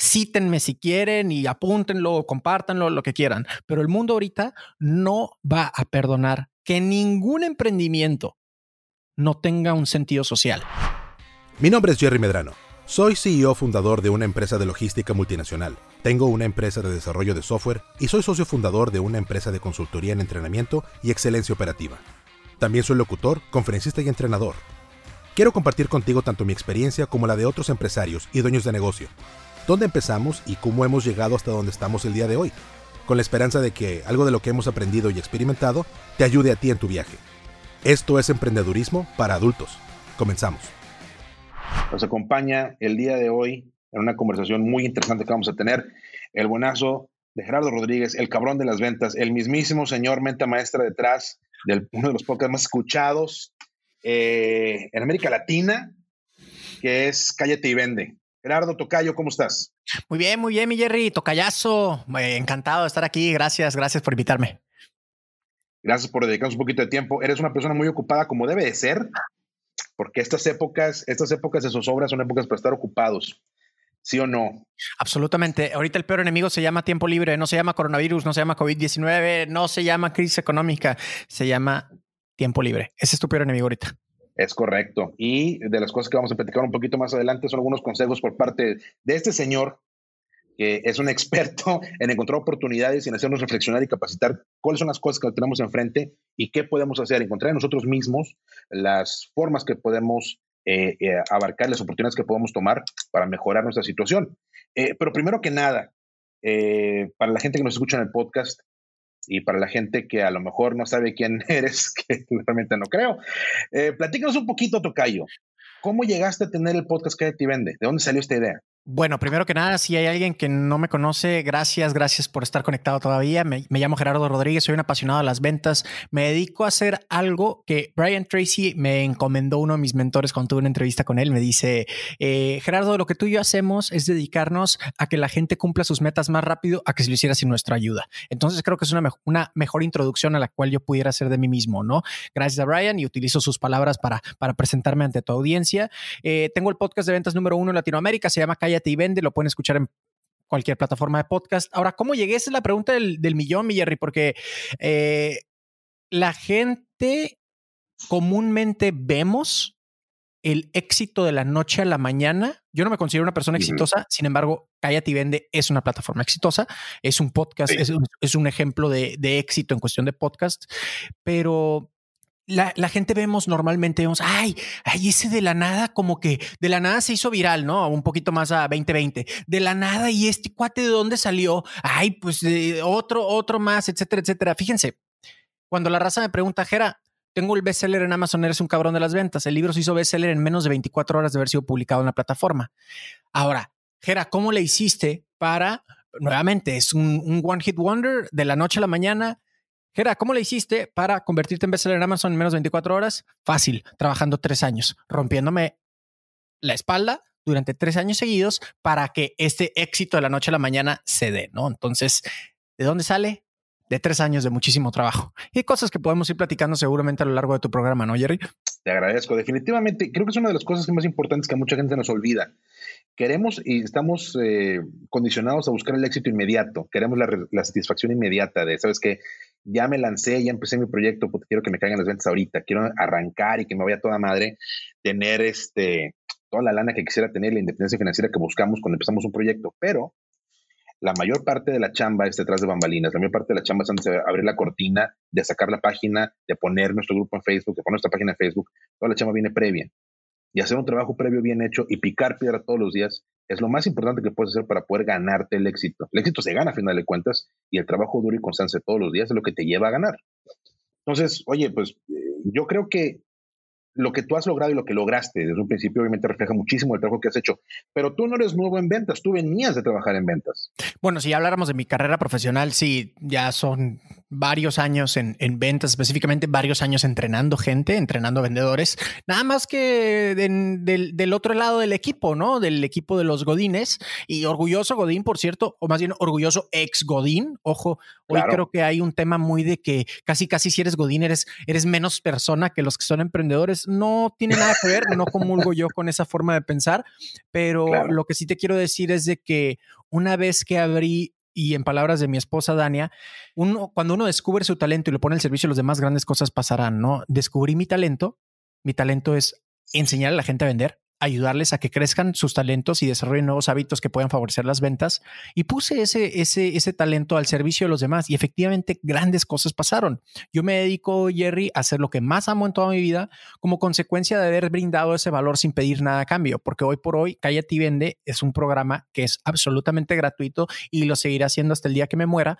cítenme si quieren y apúntenlo, compártanlo, lo que quieran. Pero el mundo ahorita no va a perdonar que ningún emprendimiento no tenga un sentido social. Mi nombre es Jerry Medrano. Soy CEO fundador de una empresa de logística multinacional. Tengo una empresa de desarrollo de software y soy socio fundador de una empresa de consultoría en entrenamiento y excelencia operativa. También soy locutor, conferencista y entrenador. Quiero compartir contigo tanto mi experiencia como la de otros empresarios y dueños de negocio. Dónde empezamos y cómo hemos llegado hasta donde estamos el día de hoy. Con la esperanza de que algo de lo que hemos aprendido y experimentado te ayude a ti en tu viaje. Esto es emprendedurismo para adultos. Comenzamos. Nos acompaña el día de hoy en una conversación muy interesante que vamos a tener el buenazo de Gerardo Rodríguez, el cabrón de las ventas, el mismísimo señor menta maestra detrás de uno de los podcasts más escuchados eh, en América Latina, que es Cállate y Vende. Gerardo Tocayo, ¿cómo estás? Muy bien, muy bien, mi Jerry, Tocayazo. Eh, encantado de estar aquí. Gracias, gracias por invitarme. Gracias por dedicarnos un poquito de tiempo. Eres una persona muy ocupada como debe de ser porque estas épocas, estas épocas de zozobra son épocas para estar ocupados. ¿Sí o no? Absolutamente. Ahorita el peor enemigo se llama tiempo libre, no se llama coronavirus, no se llama COVID-19, no se llama crisis económica, se llama tiempo libre. Ese es tu peor enemigo ahorita. Es correcto. Y de las cosas que vamos a platicar un poquito más adelante son algunos consejos por parte de este señor que es un experto en encontrar oportunidades y en hacernos reflexionar y capacitar cuáles son las cosas que tenemos enfrente y qué podemos hacer, encontrar en nosotros mismos las formas que podemos eh, eh, abarcar, las oportunidades que podemos tomar para mejorar nuestra situación. Eh, pero primero que nada, para la gente que nos escucha en el podcast y para la gente que a lo mejor no sabe quién eres, que realmente no creo, platícanos un poquito, Tocayo. ¿Cómo llegaste a tener el podcast que te vende? ¿De dónde salió esta idea? Bueno, primero que nada, si hay alguien que no me conoce, gracias, gracias por estar conectado todavía. Me, llamo Gerardo Rodríguez, soy un apasionado de las ventas. Me dedico a hacer algo que Brian Tracy me encomendó uno de mis mentores cuando tuve una entrevista con él. Me dice, eh, Gerardo, lo que tú y yo hacemos es dedicarnos a que la gente cumpla sus metas más rápido a que si lo hiciera sin nuestra ayuda. Entonces creo que es una, mejor introducción a la cual yo pudiera hacer de mí mismo, ¿no? Gracias a Brian y utilizo sus palabras para, presentarme ante tu audiencia. Eh, tengo el podcast de ventas número uno en Latinoamérica, se llama Cállate y Vende, lo pueden escuchar en cualquier plataforma de podcast. Ahora, ¿cómo llegué? Esa es la pregunta del, millón, mi Jerry, porque eh, la gente comúnmente vemos el éxito de la noche a la mañana. Yo no me considero una persona exitosa, sin embargo, Cállate y Vende es una plataforma exitosa, es un podcast, es, un ejemplo de, de, éxito en cuestión de podcast, pero la, gente vemos normalmente, vemos, ay, ay, ese de la nada, como que de la nada se hizo viral, ¿no? Un poquito más a 2020. De la nada, y este cuate de dónde salió, ay, pues otro, otro más, etcétera, etcétera. Fíjense, cuando la raza me pregunta, Jera, tengo el bestseller en Amazon, eres un cabrón de las ventas. El libro se hizo bestseller en menos de 24 horas de haber sido publicado en la plataforma. Ahora, Jera, ¿cómo le hiciste para, nuevamente, es un, un one hit wonder de la noche a la mañana? Gera, ¿cómo le hiciste para convertirte en bestseller en Amazon en menos de 24 horas? Fácil, trabajando tres años, rompiéndome la espalda durante tres años seguidos para que este éxito de la noche a la mañana se dé, ¿no? Entonces, ¿de dónde sale? De tres años de muchísimo trabajo y cosas que podemos ir platicando seguramente a lo largo de tu programa, ¿no, Jerry? Te agradezco. Definitivamente, creo que es una de las cosas más importantes que mucha gente nos olvida. Queremos y estamos eh, condicionados a buscar el éxito inmediato. Queremos la, satisfacción inmediata de, ¿sabes qué? ya me lancé, ya empecé mi proyecto, porque quiero que me caigan las ventas ahorita, quiero arrancar y que me vaya toda madre, tener este, toda la lana que quisiera tener, la independencia financiera que buscamos cuando empezamos un proyecto, pero la mayor parte de la chamba es detrás de bambalinas, la mayor parte de la chamba es antes de abrir la cortina, de sacar la página, de poner nuestro grupo en Facebook, de poner nuestra página en Facebook, toda la chamba viene previa. Y hacer un trabajo previo bien hecho y picar piedra todos los días es lo más importante que puedes hacer para poder ganarte el éxito. El éxito se gana a final de cuentas y el trabajo duro y constante todos los días es lo que te lleva a ganar. Entonces, oye, pues eh, yo creo que lo que tú has logrado y lo que lograste desde un principio obviamente refleja muchísimo el trabajo que has hecho, pero tú no eres nuevo en ventas, tú venías de trabajar en ventas. Bueno, si habláramos de mi carrera profesional, sí, ya son varios años en, ventas, específicamente varios años entrenando gente, entrenando vendedores, nada más que del, otro lado del equipo, ¿no? Del equipo de los Godines y orgulloso Godín, por cierto, o más bien orgulloso ex Godín. Ojo, hoy creo que hay un tema muy de que casi, casi si eres Godín eres, eres menos persona que los que son emprendedores. No tiene nada que ver, no comulgo yo con esa forma de pensar, pero lo que sí te quiero decir es de que una vez que abrí y en palabras de mi esposa Dania, uno, cuando uno descubre su talento y lo pone al servicio de los demás, grandes cosas pasarán, ¿no? Descubrí mi talento. Mi talento es enseñar a la gente a vender ayudarles a que crezcan sus talentos y desarrollen nuevos hábitos que puedan favorecer las ventas. Y puse ese, ese, ese talento al servicio de los demás y efectivamente grandes cosas pasaron. Yo me dedico, Jerry, a hacer lo que más amo en toda mi vida como consecuencia de haber brindado ese valor sin pedir nada a cambio, porque hoy por hoy Cállate y Vende es un programa que es absolutamente gratuito y lo seguiré haciendo hasta el día que me muera.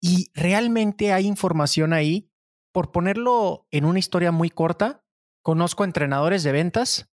Y realmente hay información ahí. Por ponerlo en una historia muy corta, conozco entrenadores de ventas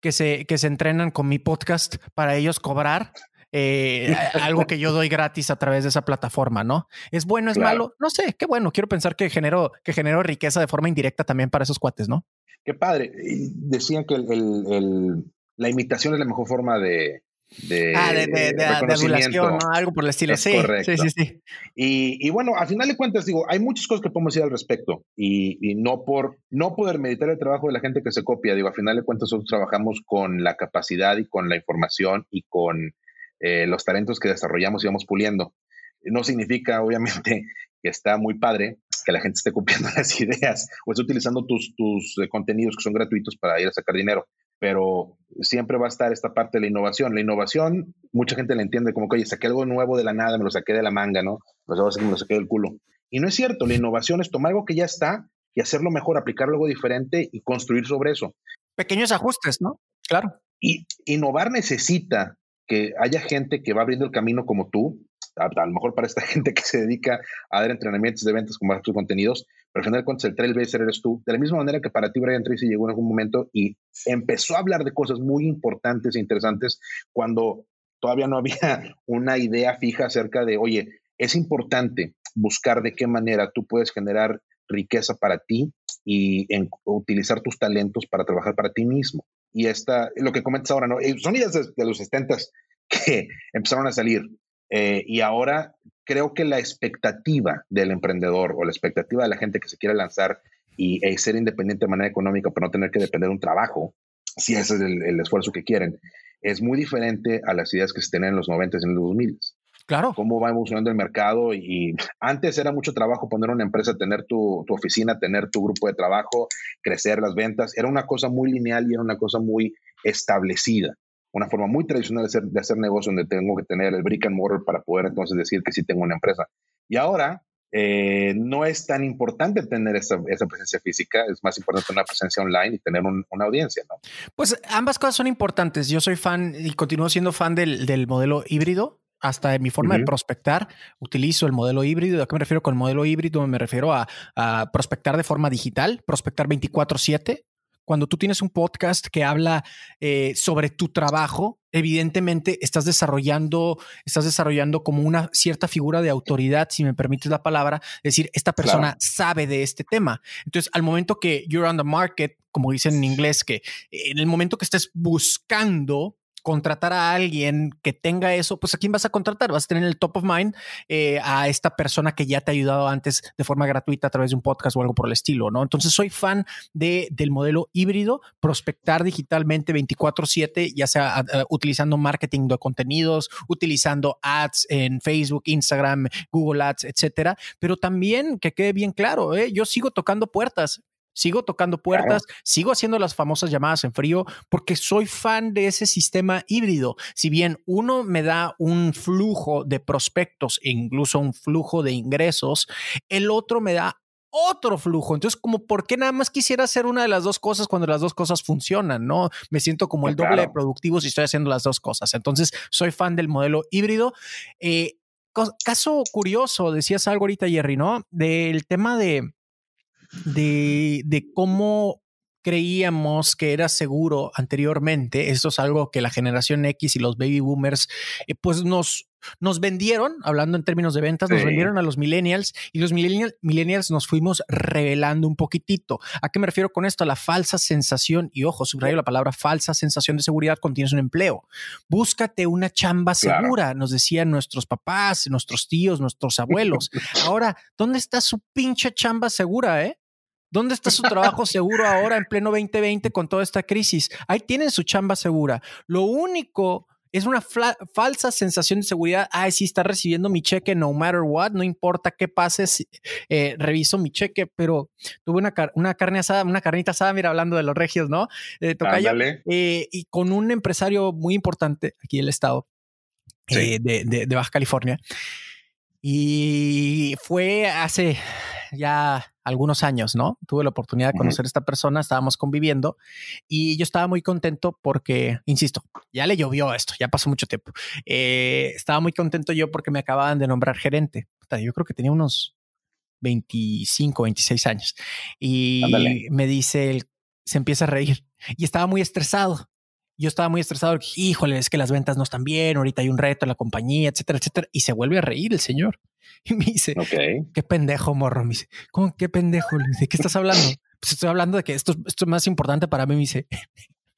que se, que se entrenan con mi podcast para ellos cobrar eh, algo que yo doy gratis a través de esa plataforma, ¿no? ¿Es bueno, es malo? No sé, qué bueno. Quiero pensar que genero, que genero riqueza de forma indirecta también para esos cuates, ¿no? Qué padre. Decían que la imitación es la mejor forma de, de, ah, de, de, adulación, ¿no? Algo por el estilo. sí, sí, sí, sí. Y, y, bueno, al final de cuentas, digo, hay muchas cosas que podemos decir al respecto y, y, no por no poder meditar el trabajo de la gente que se copia. Digo, al final de cuentas, nosotros trabajamos con la capacidad y con la información y con eh, los talentos que desarrollamos y vamos puliendo. No significa, obviamente, que está muy padre que la gente esté copiando las ideas o esté utilizando tus, tus eh, contenidos que son gratuitos para ir a sacar dinero pero siempre va a estar esta parte de la innovación. La innovación, mucha gente la entiende como que, oye, saqué algo nuevo de la nada, me lo saqué de la manga, ¿no? Pues me lo saqué del culo. Y no es cierto, la innovación es tomar algo que ya está y hacerlo mejor, aplicar algo diferente y construir sobre eso. Pequeños ajustes, ¿no? Claro. Y innovar necesita que haya gente que va abriendo el camino como tú, a, lo mejor para esta gente que se dedica a dar entrenamientos de ventas con tus contenidos, pero al final cuentas el trailblazer eres tú. De la misma manera que para ti Brian Tracy llegó en algún momento y empezó a hablar de cosas muy importantes e interesantes cuando todavía no había una idea fija acerca de, oye, es importante buscar de qué manera tú puedes generar riqueza para ti y utilizar tus talentos para trabajar para ti mismo. Y esta, lo que comentas ahora, ¿no? Eh, son ideas de, de los 70 que empezaron a salir. Eh, y ahora creo que la expectativa del emprendedor o la expectativa de la gente que se quiere lanzar y e ser independiente de manera económica, pero no tener que depender de un trabajo, si ese es el, esfuerzo que quieren, es muy diferente a las ideas que se tenían en los 90 y en los 2000. Claro. Cómo va evolucionando el mercado y, antes era mucho trabajo poner una empresa, tener tu, tu, oficina, tener tu grupo de trabajo, crecer las ventas. Era una cosa muy lineal y era una cosa muy establecida una forma muy tradicional de hacer, de hacer negocio donde tengo que tener el brick and mortar para poder entonces decir que sí tengo una empresa. Y ahora eh, no es tan importante tener esa, esa, presencia física, es más importante tener una presencia online y tener una audiencia, ¿no? Pues ambas cosas son importantes. Yo soy fan y continúo siendo fan del, del modelo híbrido. Hasta en mi forma de prospectar, utilizo el modelo híbrido. ¿A qué me refiero con el modelo híbrido? Me refiero a, a prospectar de forma digital, prospectar 24/7, cuando tú tienes un podcast que habla eh, sobre tu trabajo, evidentemente estás desarrollando, estás desarrollando como una cierta figura de autoridad, si me permites la palabra, decir, esta persona sabe de este tema. Entonces, al momento que you're on the market, como dicen en inglés, que en el momento que estés buscando contratar a alguien que tenga eso, pues a quién vas a contratar? Vas a tener el top of mind eh, a esta persona que ya te ha ayudado antes de forma gratuita a través de un podcast o algo por el estilo, ¿no? Entonces soy fan de, del modelo híbrido, prospectar digitalmente 24/7, ya sea utilizando marketing de contenidos, utilizando ads en Facebook, Instagram, Google Ads, etcétera, pero también que quede bien claro, ¿eh? yo sigo tocando puertas sigo tocando puertas, sigo haciendo las famosas llamadas en frío porque soy fan de ese sistema híbrido. Si bien uno me da un flujo de prospectos e incluso un flujo de ingresos, el otro me da otro flujo. Entonces, como, ¿por qué nada más quisiera hacer una de las dos cosas cuando las dos cosas funcionan? No me siento como el doble de productivo si estoy haciendo las dos cosas. Entonces, soy fan del modelo híbrido. Eh, caso curioso, decías algo ahorita, Jerry, ¿no? Del tema de de, cómo creíamos que era seguro anteriormente. Esto es algo que la generación X y los baby boomers, eh, pues nos, nos vendieron, hablando en términos de ventas, nos vendieron a los millennials y los millennials nos fuimos revelando un poquitito. ¿A qué me refiero con esto? A la falsa sensación, y ojo, subrayo la palabra falsa sensación de seguridad cuando tienes un empleo. Búscate una chamba segura, nos decían nuestros papás, nuestros tíos, nuestros abuelos. Ahora, ¿dónde está su pinche chamba segura, eh? ¿Dónde está su trabajo seguro ahora en pleno 2020 con toda esta crisis? Ahí tienen su chamba segura. Lo único es una falsa sensación de seguridad. Ay, sí, está recibiendo mi cheque no matter what, no importa qué pase, eh, reviso mi cheque, pero tuve una, una, carne asada, una carnita asada, mira, hablando de los regios, ¿no? Eh, eh, y con un empresario muy importante aquí del estado de, de Baja California. Y fue hace ya algunos años, ¿no? Tuve la oportunidad de conocer a esta persona, estábamos conviviendo y yo estaba muy contento porque, insisto, ya le llovió esto, ya pasó mucho tiempo. Eh, estaba muy contento yo porque me acababan de nombrar gerente. Yo creo que tenía unos 25, 26 años. Y me dice, él, se empieza a reír y estaba muy estresado yo estaba muy estresado. Híjole, es que las ventas no están bien. Ahorita hay un reto en la compañía, etcétera, etcétera. Y se vuelve a reír el señor. Y me dice, qué pendejo, morro. Me dice, ¿cómo qué pendejo? ¿De qué estás hablando? Pues estoy hablando de que esto, esto es más importante para mí. Me dice,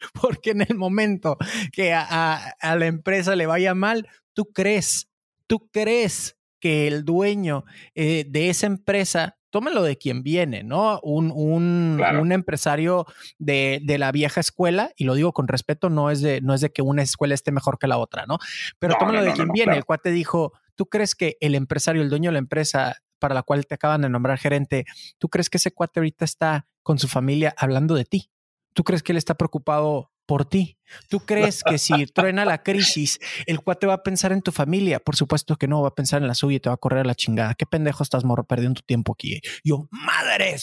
porque en el momento que a, la empresa le vaya mal, tú crees, tú crees que el dueño eh, de esa empresa tómelo de quien viene, ¿no? Un, un, empresario de, la vieja escuela, y lo digo con respeto, no es de, no es de que una escuela esté mejor que la otra, ¿no? Pero tómalo de quien viene. El cuate dijo, ¿tú crees que el empresario, el dueño de la empresa para la cual te acaban de nombrar gerente, ¿tú crees que ese cuate ahorita está con su familia hablando de ti? ¿Tú crees que él está preocupado por ti. ¿Tú crees que si truena la crisis, el cuate va a pensar en tu familia? Por supuesto que no, va a pensar en la suya y te va a correr a la chingada. ¿Qué pendejo estás, morro, perdiendo tu tiempo aquí? Yo, madre,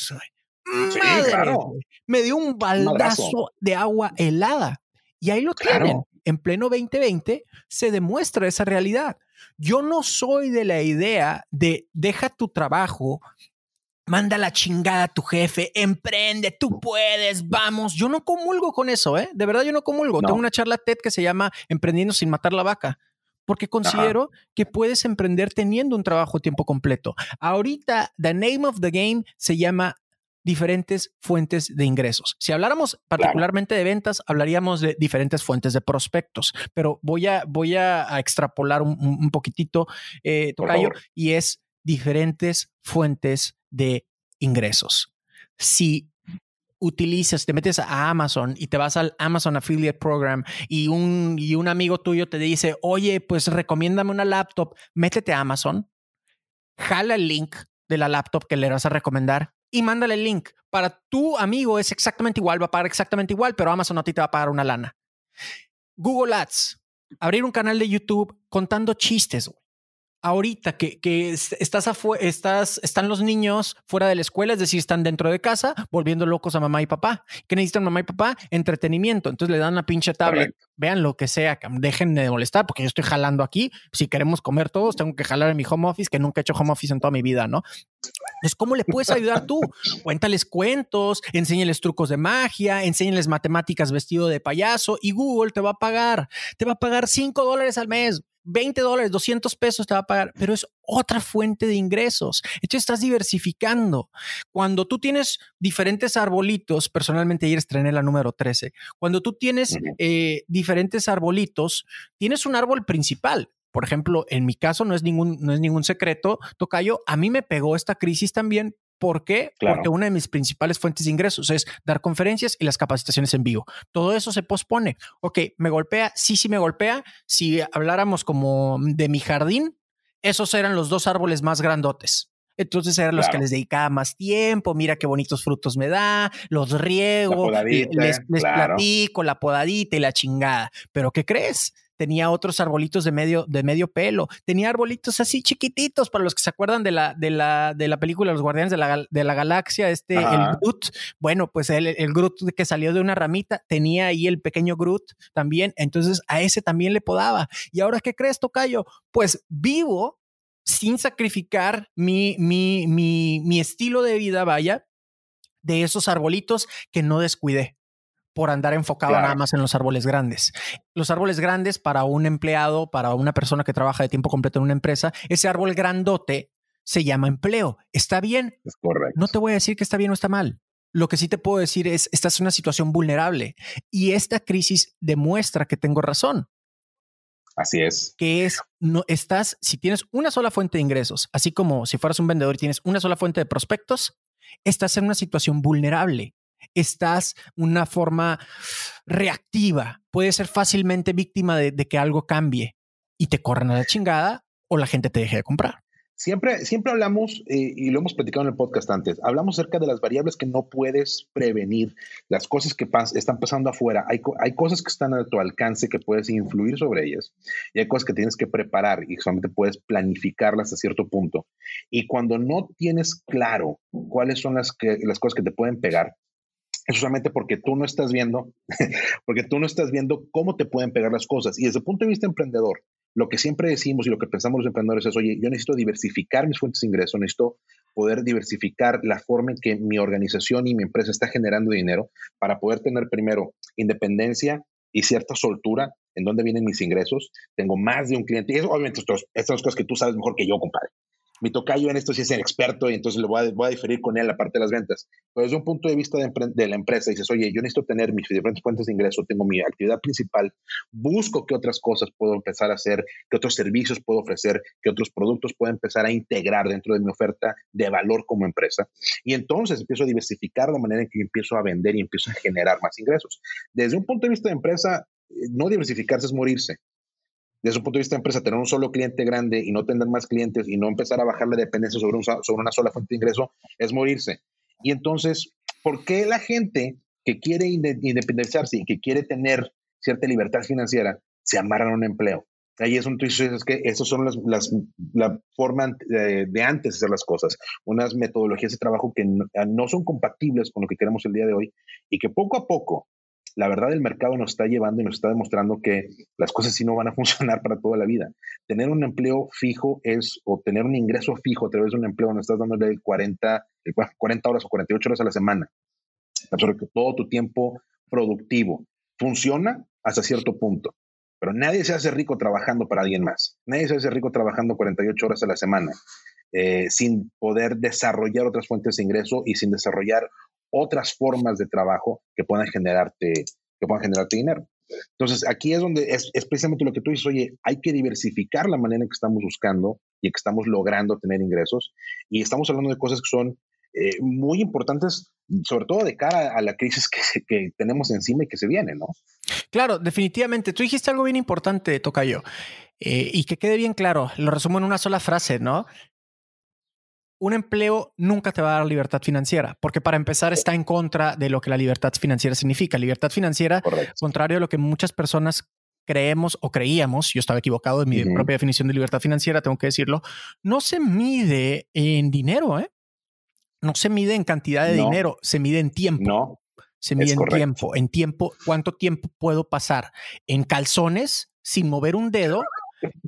me dio un baldazo de agua helada. Y ahí lo tienen. En pleno 2020 se demuestra esa realidad. Yo no soy de la idea de deja tu trabajo, manda la chingada a tu jefe, emprende, tú puedes, vamos. Yo no comulgo con eso, ¿eh? De verdad yo no comulgo. Tengo una charla TED que se llama Emprendiendo sin matar la vaca. Porque considero que puedes emprender teniendo un trabajo a tiempo completo. Ahorita, the name of the game se llama diferentes fuentes de ingresos. Si habláramos particularmente de ventas, hablaríamos de diferentes fuentes de prospectos, pero voy a, voy a, extrapolar un, poquitito, eh, Tocayo, y es diferentes fuentes de ingresos. Si utilizas, te metes a Amazon y te vas al Amazon Affiliate Program y un, y un amigo tuyo te dice, oye, pues recomiéndame una laptop, métete a Amazon, jala el link de la laptop que le vas a recomendar y mándale el link. Para tu amigo es exactamente igual, va a pagar exactamente igual, pero Amazon a ti te va a pagar una lana. Google Ads, abrir un canal de YouTube contando chistes ahorita que, que estás, estás, están los niños fuera de la escuela, es decir, están dentro de casa, volviendo locos a mamá y papá. ¿Qué necesitan mamá y papá? Entretenimiento. Entonces le dan una pinche tablet, vean lo que sea, dejen de molestar, porque yo estoy jalando aquí. Si queremos comer todos, tengo que jalar en mi home office, que nunca he hecho home office en toda mi vida, ¿no? Entonces, ¿cómo le puedes ayudar tú? Cuéntales cuentos, enséñales trucos de magia, enséñales matemáticas vestido de payaso y Google te va a pagar. Te va a pagar 5 dólares al mes. 20 dólares, 200 pesos te va a pagar, pero es otra fuente de ingresos. Entonces estás diversificando. Cuando tú tienes diferentes arbolitos, personalmente ayer estrené la número 13, cuando tú tienes eh, diferentes arbolitos, tienes un árbol principal. Por ejemplo, en mi caso no es ningún, no es ningún secreto, Tocayo, a mí me pegó esta crisis también ¿Por qué? Porque una de mis principales fuentes de ingresos es dar conferencias y las capacitaciones en vivo. Todo eso se pospone. Ok, me golpea, sí, sí me golpea. Si habláramos como de mi jardín, esos eran los dos árboles más grandotes. Entonces eran los que les dedicaba más tiempo. Mira qué bonitos frutos me da, los riego, les, les platico la podadita y la chingada. Pero ¿qué crees? Tenía otros arbolitos de medio, de medio pelo, tenía arbolitos así chiquititos, para los que se acuerdan de la, de la, de la película Los Guardianes de la, de la Galaxia, este, el Groot, bueno, pues el, el Groot que salió de una ramita, tenía ahí el pequeño Groot también, entonces a ese también le podaba. ¿Y ahora qué crees, Tocayo? Pues vivo sin sacrificar mi, mi, mi, mi estilo de vida, vaya, de esos arbolitos que no descuidé por andar enfocado nada más en los árboles grandes. Los árboles grandes para un empleado, para una persona que trabaja de tiempo completo en una empresa, ese árbol grandote se llama empleo. ¿Está bien? Es correcto. No te voy a decir que está bien o está mal. Lo que sí te puedo decir es, estás en una situación vulnerable y esta crisis demuestra que tengo razón. Así es. Que es, no estás, si tienes una sola fuente de ingresos, así como si fueras un vendedor y tienes una sola fuente de prospectos, estás en una situación vulnerable estás una forma reactiva. Puedes ser fácilmente víctima de, que algo cambie y te corran a la chingada o la gente te deje de comprar. Siempre, siempre hablamos, eh, y lo hemos platicado en el podcast antes, hablamos acerca de las variables que no puedes prevenir, las cosas que están pasando afuera. Hay, hay cosas que están a tu alcance que puedes influir sobre ellas y hay cosas que tienes que preparar y solamente puedes planificarlas a cierto punto. Y cuando no tienes claro cuáles son las, las cosas que te pueden pegar, es solamente porque tú no estás viendo, porque tú no estás viendo cómo te pueden pegar las cosas. Y desde el punto de vista emprendedor, lo que siempre decimos y lo que pensamos los emprendedores es, oye, yo necesito diversificar mis fuentes de ingreso, necesito poder diversificar la forma en que mi organización y mi empresa está generando dinero para poder tener primero independencia y cierta soltura en dónde vienen mis ingresos. Tengo más de un cliente. Y eso, obviamente, estas son cosas que tú sabes mejor que yo, compadre mi tocayo en esto sí es el experto y entonces le voy a, diferir con él la parte de las ventas. Pero desde un punto de vista de, de, la empresa, dices, oye, yo necesito tener mis diferentes fuentes de ingreso, tengo mi actividad principal, busco qué otras cosas puedo empezar a hacer, qué otros servicios puedo ofrecer, qué otros productos puedo empezar a integrar dentro de mi oferta de valor como empresa. Y entonces empiezo a diversificar la manera en que empiezo a vender y empiezo a generar más ingresos. Desde un punto de vista de empresa, eh, no diversificarse es morirse desde un punto de vista de empresa, tener un solo cliente grande y no tener más clientes y no empezar a bajar la dependencia sobre, una sola fuente de ingreso es morirse. Y entonces, ¿por qué la gente que quiere independizarse y que quiere tener cierta libertad financiera se amarran a un empleo? Ahí es un tú es que esas son las, las la forma de, de, antes de hacer las cosas, unas metodologías de trabajo que no, no, son compatibles con lo que queremos el día de hoy y que poco a poco la verdad el mercado nos está llevando y nos está demostrando que las cosas sí no van a funcionar para toda la vida. Tener un empleo fijo es, o tener un ingreso fijo a través de un empleo donde estás dándole 40, 40 horas o 48 horas a la semana, que todo tu tiempo productivo funciona hasta cierto punto. Pero nadie se hace rico trabajando para alguien más. Nadie se hace rico trabajando 48 horas a la semana eh, sin poder desarrollar otras fuentes de ingreso y sin desarrollar otras formas de trabajo que puedan generarte, que puedan generarte dinero. Entonces, aquí es donde es, precisamente lo que tú dices, oye, hay que diversificar la manera en que estamos buscando y que estamos logrando tener ingresos. Y estamos hablando de cosas que son eh, muy importantes, sobre todo de cara a la crisis que, que, tenemos encima y que se viene, ¿no? Claro, definitivamente. Tú dijiste algo bien importante, Tocayo, eh, y que quede bien claro, lo resumo en una sola frase, ¿no? Un empleo nunca te va a dar libertad financiera, porque para empezar está en contra de lo que la libertad financiera significa. Libertad financiera, contrario a lo que muchas personas creemos o creíamos, yo estaba equivocado en mi propia definición de libertad financiera, tengo que decirlo, no se mide en dinero, ¿eh? No se mide en cantidad de dinero, se mide en tiempo. No. Se mide en tiempo, en tiempo, cuánto tiempo puedo pasar en calzones sin mover un dedo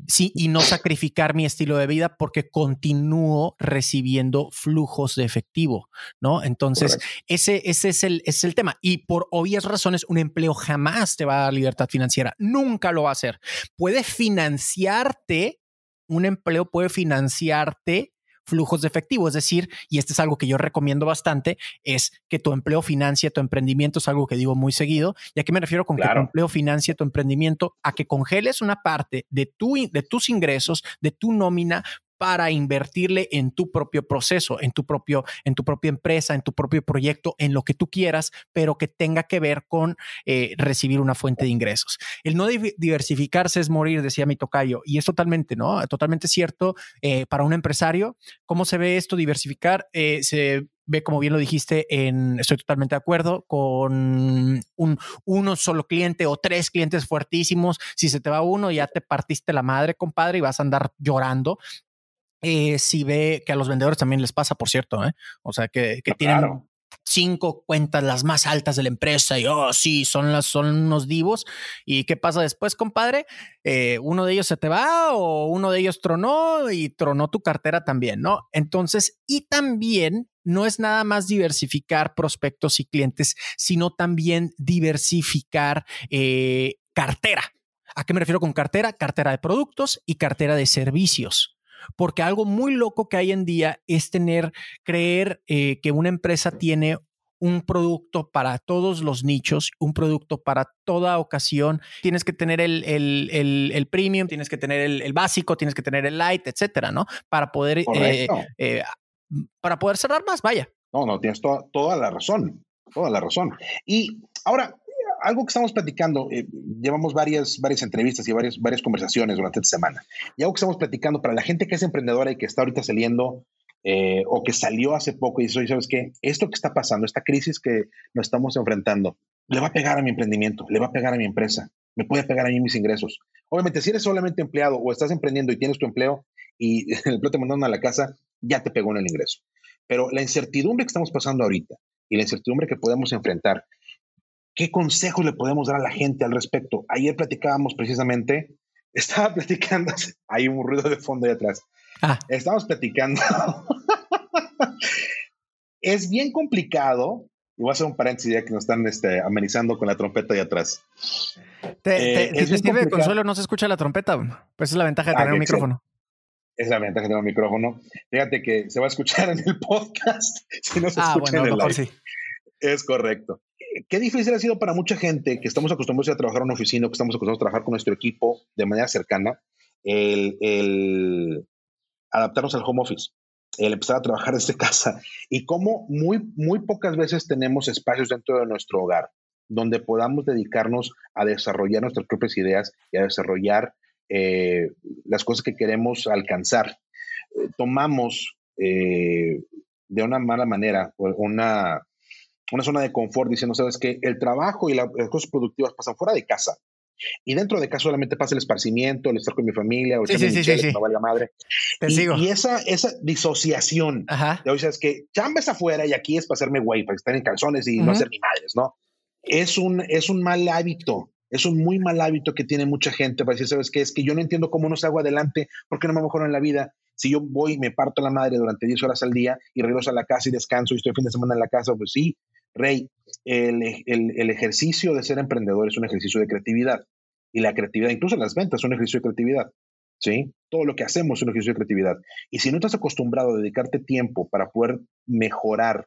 Sí, y no sacrificar mi estilo de vida porque continúo recibiendo flujos de efectivo, ¿no? Entonces, ese, ese es, el, es el tema. Y por obvias razones, un empleo jamás te va a dar libertad financiera. Nunca lo va a hacer. Puede financiarte, un empleo puede financiarte flujos de efectivo. Es decir, y este es algo que yo recomiendo bastante, es que tu empleo financie tu emprendimiento. Es algo que digo muy seguido. ¿Y a qué me refiero con que tu empleo financie tu emprendimiento? A que congeles una parte de, tu, de tus ingresos, de tu nómina para invertirle en tu propio proceso, en tu propio, en tu propia empresa, en tu propio proyecto, en lo que tú quieras, pero que tenga que ver con eh, recibir una fuente de ingresos. El no diversificarse es morir, decía mi tocayo, y es totalmente, ¿no? Totalmente cierto eh, para un empresario. ¿Cómo se ve esto diversificar? Eh, se ve, como bien lo dijiste, en, estoy totalmente de acuerdo, con un uno solo cliente o tres clientes fuertísimos. Si se te va uno, ya te partiste la madre, compadre, y vas a andar llorando. Eh, si ve que a los vendedores también les pasa, por cierto, ¿eh? o sea, que, que tienen cinco cuentas las más altas de la empresa y oh sí son las son unos divos y qué pasa después compadre eh, uno de ellos se te va o uno de ellos tronó y tronó tu cartera también no entonces y también no es nada más diversificar prospectos y clientes sino también diversificar cartera. A qué me refiero con cartera cartera de productos y cartera de servicios porque algo muy loco que hay en día es tener, creer eh, que una empresa tiene un producto para todos los nichos, un producto para toda ocasión. Tienes que tener el, el, premium, tienes que tener el, básico, tienes que tener el light, etcétera, ¿no? Para poder, eh, eh, para poder cerrar más, vaya. No, no, tienes toda la razón, toda la razón. Y ahora, algo que estamos platicando, eh, llevamos varias, varias entrevistas y varias, varias conversaciones durante esta semana. Y algo que estamos platicando para la gente que es emprendedora y que está ahorita saliendo eh, o que salió hace poco y dice, ¿sabes qué? Esto que está pasando, esta crisis que nos estamos enfrentando, le va a pegar a mi emprendimiento, le va a pegar a mi empresa, me puede pegar a mí mis ingresos. Obviamente, si eres solamente empleado o estás emprendiendo y tienes tu empleo y el empleo te mandaron a la casa, ya te pegó en el ingreso. Pero la incertidumbre que estamos pasando ahorita y la incertidumbre que podemos enfrentar ¿Qué consejos le podemos dar a la gente al respecto? Ayer platicábamos precisamente, estaba platicando, hay un ruido de fondo ahí atrás. Ah. Estábamos platicando. es bien complicado. Y voy a hacer un paréntesis ya que nos están este, amenizando con la trompeta ahí atrás. Te, eh, te, sirve de consuelo, no se escucha la trompeta. Pues es la ventaja de ah, tener un micrófono. Es la ventaja de tener un micrófono. Fíjate que se va a escuchar en el podcast si no se ah, escucha en el live. Sí. Es correcto qué difícil ha sido para mucha gente que estamos acostumbrados a trabajar en una oficina, que estamos acostumbrados a trabajar con nuestro equipo de manera cercana, el, adaptarnos al home office, el empezar a trabajar desde casa y cómo muy, muy pocas veces tenemos espacios dentro de nuestro hogar donde podamos dedicarnos a desarrollar nuestras propias ideas y a desarrollar eh, las cosas que queremos alcanzar. tomamos eh, de una mala manera una, una zona de confort diciendo, sabes que el trabajo y las cosas productivas pasan fuera de casa. Y dentro de casa solamente pasa el esparcimiento, el estar con mi familia, o el sí, sí, sí, no valga madre. y, esa, esa disociación Ajá. de hoy sabes que chamba es afuera y aquí es para hacerme güey, para estar en calzones y no hacer ni madres, ¿no? Es un, es un mal hábito. Es un muy mal hábito que tiene mucha gente para decir, ¿sabes qué? Es que yo no entiendo cómo no salgo adelante, porque no me mejoro en la vida. Si yo voy y me parto la madre durante 10 horas al día y regreso a la casa y descanso y estoy fin de semana en la casa, pues sí, Rey, el, ejercicio de ser emprendedor es un ejercicio de creatividad y la creatividad, incluso las ventas, son un ejercicio de creatividad. ¿sí? Todo lo que hacemos es un ejercicio de creatividad. Y si no estás acostumbrado a dedicarte tiempo para poder mejorar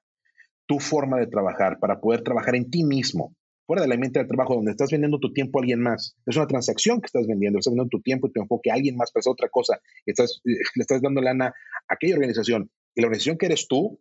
tu forma de trabajar, para poder trabajar en ti mismo, fuera de la mente del trabajo, donde estás vendiendo tu tiempo a alguien más, es una transacción que estás vendiendo, estás vendiendo tu tiempo y tu enfoque a alguien más para hacer otra cosa, estás, le estás dando lana a aquella organización. Y la organización que eres tú,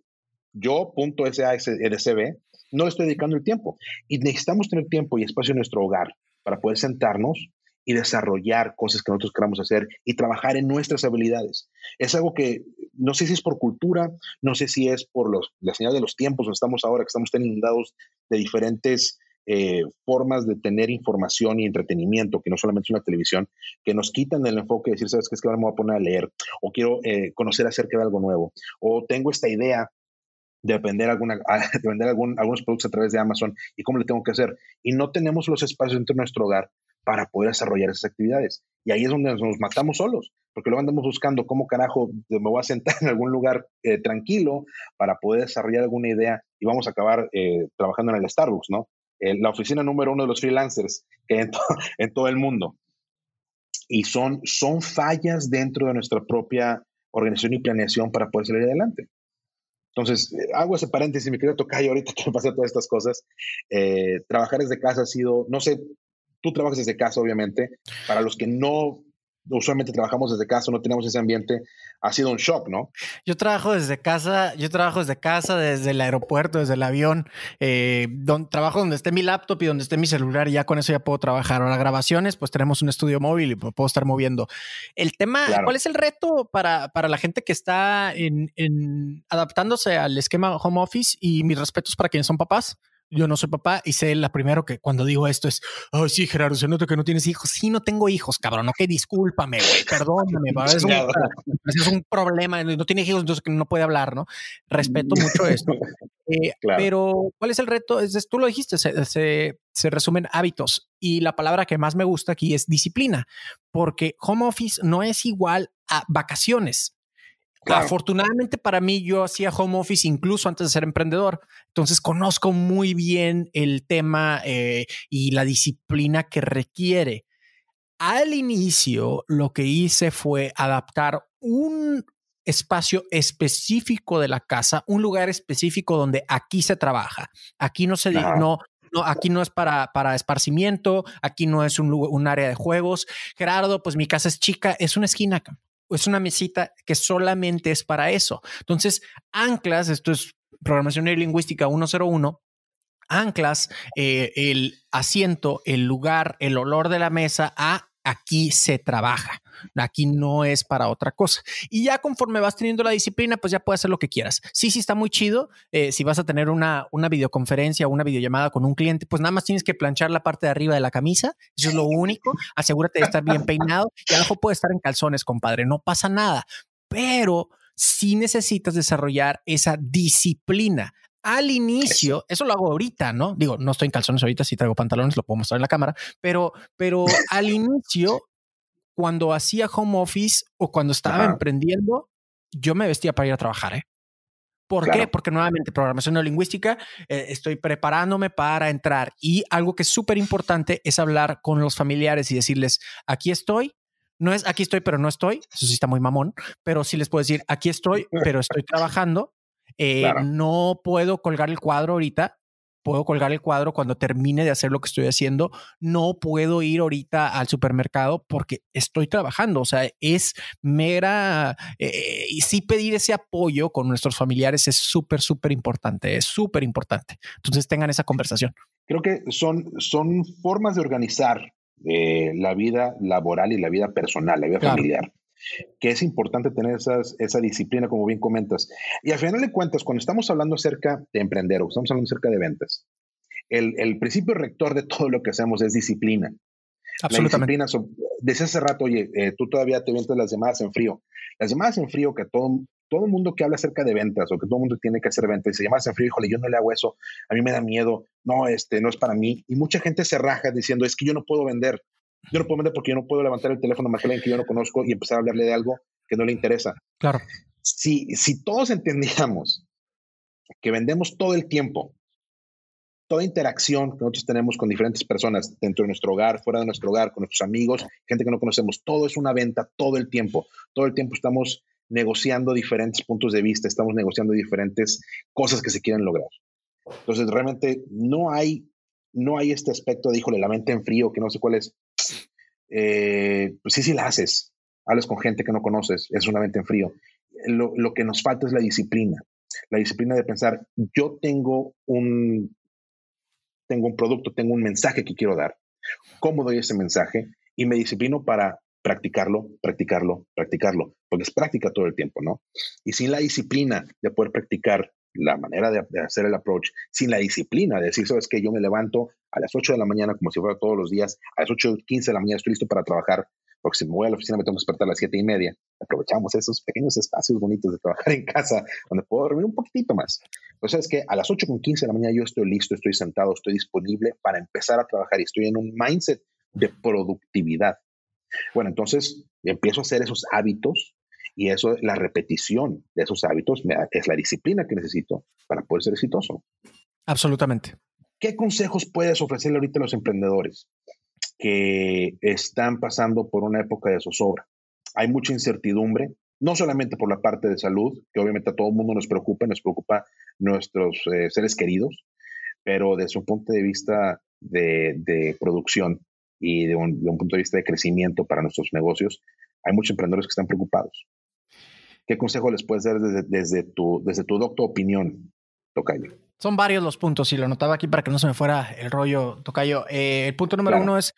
yo.sasrcb, no le estoy dedicando el tiempo. Y necesitamos tener tiempo y espacio en nuestro hogar para poder sentarnos y desarrollar cosas que nosotros queramos hacer y trabajar en nuestras habilidades. Es algo que no sé si es por cultura, no sé si es por la señal de los tiempos donde estamos ahora, que estamos tan inundados de diferentes eh, formas de tener información y entretenimiento, que no solamente es una televisión, que nos quitan el enfoque de decir, ¿sabes qué? Es que ahora me voy a poner a leer, o quiero eh, conocer acerca de algo nuevo, o tengo esta idea de vender, alguna, de vender algún, algunos productos a través de Amazon y cómo le tengo que hacer. Y no tenemos los espacios dentro de nuestro hogar para poder desarrollar esas actividades. Y ahí es donde nos matamos solos, porque luego andamos buscando cómo carajo me voy a sentar en algún lugar eh, tranquilo para poder desarrollar alguna idea y vamos a acabar eh, trabajando en el Starbucks, ¿no? la oficina número uno de los freelancers en, en todo el mundo. Y son, son fallas dentro de nuestra propia organización y planeación para poder salir adelante. Entonces, eh, hago ese paréntesis, mi querido Tocayo, ahorita que me todas estas cosas. Eh, trabajar desde casa ha sido, no sé, tú trabajas desde casa, obviamente. Para los que no usualmente trabajamos desde casa, no tenemos ese ambiente, ha sido un shock, ¿no? Yo trabajo desde casa, yo trabajo desde casa, desde el aeropuerto, desde el avión, eh, trabajo donde esté mi laptop y donde esté mi celular y ya con eso ya puedo trabajar. Ahora grabaciones, pues tenemos un estudio móvil y puedo estar moviendo. El tema, ¿cuál es el reto para, para la gente que está en, adaptándose al esquema home office y mis respetos para quienes son papás? Yo no soy papá y sé la primero que cuando digo esto es, ay, sí, Gerardo, se nota que no tienes hijos. Sí, no tengo hijos, cabrón. Ok, discúlpame, güey, perdóname. es, un, es un problema. No tiene hijos, entonces no puede hablar, ¿no? Respeto mucho esto. Eh, pero, ¿cuál es el reto? Es, tú lo dijiste, se, se, se resumen hábitos. Y la palabra que más me gusta aquí es disciplina, porque home office no es igual a vacaciones. Afortunadamente para mí yo hacía home office incluso antes de ser emprendedor, entonces conozco muy bien el tema eh, y la disciplina que requiere. Al inicio lo que hice fue adaptar un espacio específico de la casa, un lugar específico donde aquí se trabaja. Aquí no se no, no, aquí no es para, para esparcimiento, aquí no es un, un área de juegos. Gerardo, pues mi casa es chica, es una esquina es una mesita que solamente es para eso. Entonces, anclas, esto es programación lingüística 101, anclas eh, el asiento, el lugar, el olor de la mesa a aquí se trabaja. Aquí no es para otra cosa. Y ya conforme vas teniendo la disciplina, pues ya puedes hacer lo que quieras. Sí, sí, está muy chido. Eh, si vas a tener una, una videoconferencia o una videollamada con un cliente, pues nada más tienes que planchar la parte de arriba de la camisa. Eso es lo único. Asegúrate de estar bien peinado y abajo puede estar en calzones, compadre. No pasa nada. Pero sí necesitas desarrollar esa disciplina al inicio, eso lo hago ahorita, ¿no? Digo, no estoy en calzones ahorita, si traigo pantalones, lo puedo mostrar en la cámara, pero, pero al inicio, cuando hacía home office o cuando estaba emprendiendo, yo me vestía para ir a trabajar, ¿eh? ¿Por qué? Porque nuevamente, programación neurolingüística, eh, estoy preparándome para entrar. Y algo que es súper importante es hablar con los familiares y decirles, aquí estoy, no es aquí estoy, pero no estoy. Eso sí está muy mamón, pero sí les puedo decir, aquí estoy, pero estoy trabajando eh, no puedo colgar el cuadro ahorita. Puedo colgar el cuadro cuando termine de hacer lo que estoy haciendo. No puedo ir ahorita al supermercado porque estoy trabajando. O sea, es mera. Eh, y sí pedir ese apoyo con nuestros familiares es súper, súper importante. Es súper importante. Entonces tengan esa conversación. Creo que son, son formas de organizar eh, la vida laboral y la vida personal, la vida familiar que es importante tener esa disciplina, como bien comentas. Y al final de cuentas, cuando estamos hablando acerca de emprender o estamos hablando acerca de ventas, el, principio rector de todo lo que hacemos es disciplina. Absolutamente. La disciplina, desde hace rato, oye, eh, tú todavía te vienes las llamadas en frío. Las llamadas en frío que todo, todo el mundo que habla acerca de ventas o que todo el mundo tiene que hacer ventas, se llamadas en frío, híjole, yo no le hago eso, a mí me da miedo, no, este, no es para mí. Y mucha gente se raja diciendo, es que yo no puedo vender. Yo no puedo vender porque yo no puedo levantar el teléfono a alguien que yo no conozco y empezar a hablarle de algo que no le interesa. Claro. Si, si todos entendíamos que vendemos todo el tiempo, toda interacción que nosotros tenemos con diferentes personas dentro de nuestro hogar, fuera de nuestro hogar, con nuestros amigos, gente que no conocemos, todo es una venta todo el tiempo. Todo el tiempo estamos negociando diferentes puntos de vista, estamos negociando diferentes cosas que se quieren lograr. Entonces, realmente no hay, no hay este aspecto de, híjole, la mente en frío, que no sé cuál es. Eh, pues sí, sí la haces. Hablas con gente que no conoces, es una mente en frío. Lo, lo, que nos falta es la disciplina. La disciplina de pensar, yo tengo un, tengo un producto, tengo un mensaje que quiero dar. ¿Cómo doy ese mensaje? Y me disciplino para practicarlo, practicarlo, practicarlo, porque es práctica todo el tiempo, ¿no? Y sin la disciplina de poder practicar la manera de, hacer el approach sin la disciplina de decir, sabes que yo me levanto a las 8 de la mañana como si fuera todos los días, a las 8, 15 de la mañana estoy listo para trabajar, porque si me voy a la oficina me tengo que despertar a las 7 y media. Aprovechamos esos pequeños espacios bonitos de trabajar en casa, donde puedo dormir un poquitito más. Entonces, es que a las 8 con 15 de la mañana yo estoy listo, estoy sentado, estoy disponible para empezar a trabajar y estoy en un mindset de productividad. Bueno, entonces empiezo a hacer esos hábitos y eso, la repetición de esos hábitos es la disciplina que necesito para poder ser exitoso. Absolutamente. ¿Qué consejos puedes ofrecerle ahorita a los emprendedores que están pasando por una época de zozobra? Hay mucha incertidumbre, no solamente por la parte de salud, que obviamente a todo el mundo nos preocupa, nos preocupa nuestros eh, seres queridos, pero desde un punto de vista de, producción y de un, de un, punto de vista de crecimiento para nuestros negocios, hay muchos emprendedores que están preocupados. ¿Qué consejo les puedes dar desde, desde tu, desde tu docto opinión, Tocayo? Son varios los puntos y lo anotaba aquí para que no se me fuera el rollo, Tocayo. Eh, el punto número uno es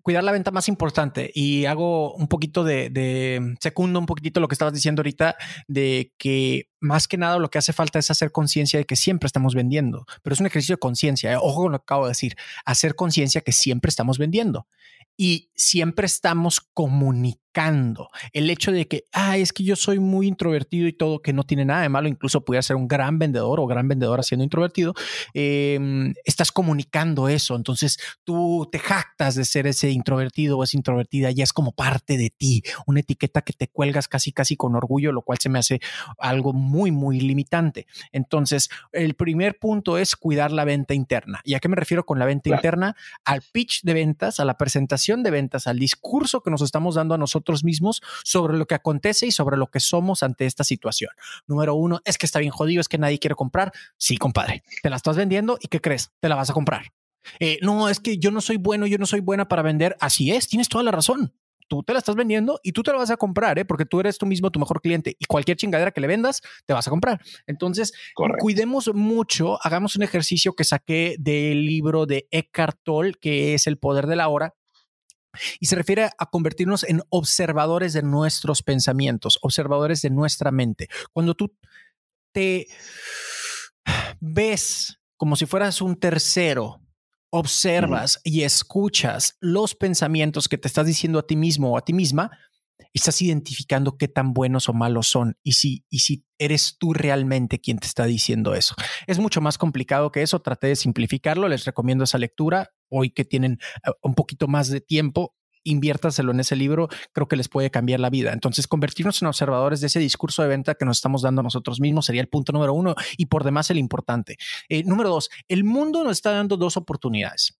cuidar la venta más importante y hago un poquito de, de, segundo un poquitito lo que estabas diciendo ahorita de que más que nada lo que hace falta es hacer conciencia de que siempre estamos vendiendo, pero es un ejercicio de conciencia. ¿eh? Ojo con lo que acabo de decir, hacer conciencia que siempre estamos vendiendo y siempre estamos comunicando. El hecho de que, ah, es que yo soy muy introvertido y todo, que no tiene nada de malo, incluso pudiera ser un gran vendedor o gran vendedora siendo introvertido, em, estás comunicando eso. Entonces tú te jactas de ser ese introvertido o esa introvertida, ya es como parte de ti, una etiqueta que te cuelgas casi, casi con orgullo, lo cual se me hace algo muy, muy limitante. Entonces, el primer punto es cuidar la venta interna. ¿Y a qué me refiero con la venta interna? Al pitch de ventas, a la presentación de ventas, al discurso que nos estamos dando a nosotros mismos sobre lo que acontece y sobre lo que somos ante esta situación. Número uno, es que está bien jodido, es que nadie quiere comprar. Sí, compadre, te la estás vendiendo y ¿qué crees? Te la vas a comprar. Eh, no, es que yo no soy bueno, yo no soy buena para vender. Así es, tienes toda la razón. Tú te la estás vendiendo y tú te la vas a comprar, ¿eh? porque tú eres tú mismo tu mejor cliente y cualquier chingadera que le vendas, te vas a comprar. Entonces, cuidemos mucho, hagamos un ejercicio que saqué del libro de Eckhart Tolle, que es El Poder de la Hora, y se refiere a convertirnos en observadores de nuestros pensamientos, observadores de nuestra mente. Cuando tú te ves como si fueras un tercero, observas y escuchas los pensamientos que te estás diciendo a ti mismo o a ti misma, estás identificando qué tan buenos o malos son y si, y si eres tú realmente quien te está diciendo eso. Es mucho más complicado que eso, traté de simplificarlo, les recomiendo esa lectura, hoy que tienen eh, un poquito más de tiempo, inviértaselo en ese libro, creo que les puede cambiar la vida. Entonces, convertirnos en observadores de ese discurso de venta que nos estamos dando nosotros mismos sería el punto número uno y por demás el importante. Eh, número dos, el mundo nos está dando dos oportunidades.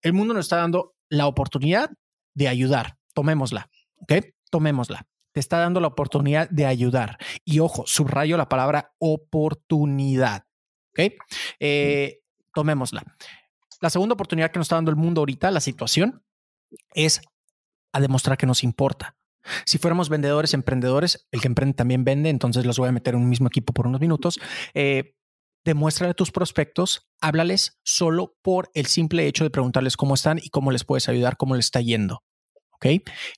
El mundo nos está dando la oportunidad de ayudar. Tomémosla, ¿ok? Tomémosla. Te está dando la oportunidad de ayudar. Y ojo, subrayo la palabra oportunidad, ¿ok? Eh, tomémosla. La segunda oportunidad que nos está dando el mundo ahorita, la situación, es a demostrar que nos importa. Si fuéramos vendedores, emprendedores, el que emprende también vende, entonces los voy a meter en un mismo equipo por unos minutos. Eh, demuéstrale a tus prospectos, háblales solo por el simple hecho de preguntarles cómo están y cómo les puedes ayudar, cómo les está yendo. ¿Ok?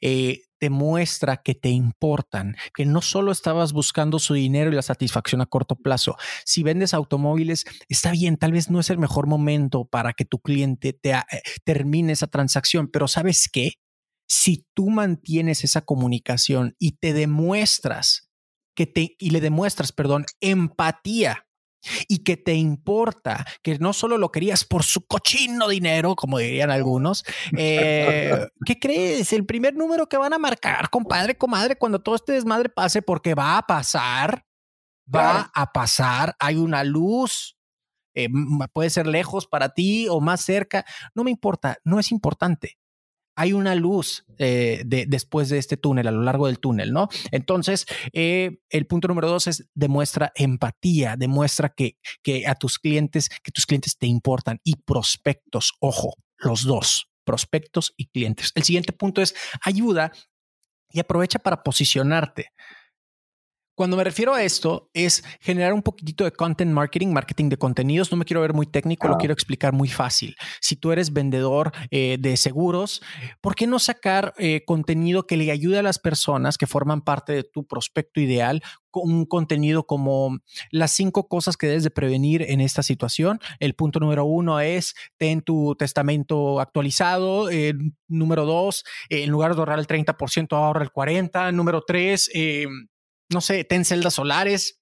Eh, demuestra que te importan, que no solo estabas buscando su dinero y la satisfacción a corto plazo. Si vendes automóviles, está bien, tal vez no es el mejor momento para que tu cliente te, eh, termine esa transacción, pero ¿sabes qué? Si tú mantienes esa comunicación y te demuestras que te y le demuestras, perdón, empatía y que te importa, que no solo lo querías por su cochino dinero, como dirían algunos, eh, ¿qué crees? El primer número que van a marcar, compadre, comadre, cuando todo este desmadre pase, porque va a pasar, va a pasar, hay una luz, eh, puede ser lejos para ti o más cerca, no me importa, no es importante hay una luz eh, de, después de este túnel, a lo largo del túnel, ¿no? Entonces, eh, el punto número dos es demuestra empatía, demuestra que, que a tus clientes, que tus clientes te importan y prospectos, ojo, los dos, prospectos y clientes. El siguiente punto es ayuda y aprovecha para posicionarte. Cuando me refiero a esto, es generar un poquitito de content marketing, marketing de contenidos. No me quiero ver muy técnico, lo quiero explicar muy fácil. Si tú eres vendedor eh, de seguros, ¿por qué no sacar eh, contenido que le ayude a las personas que forman parte de tu prospecto ideal un contenido como las cinco cosas que debes de prevenir en esta situación. El punto número uno es ten tu testamento actualizado. número dos, en lugar de ahorrar el 30%, ahorra el 40%. Número tres, eh, no sé, ten celdas solares.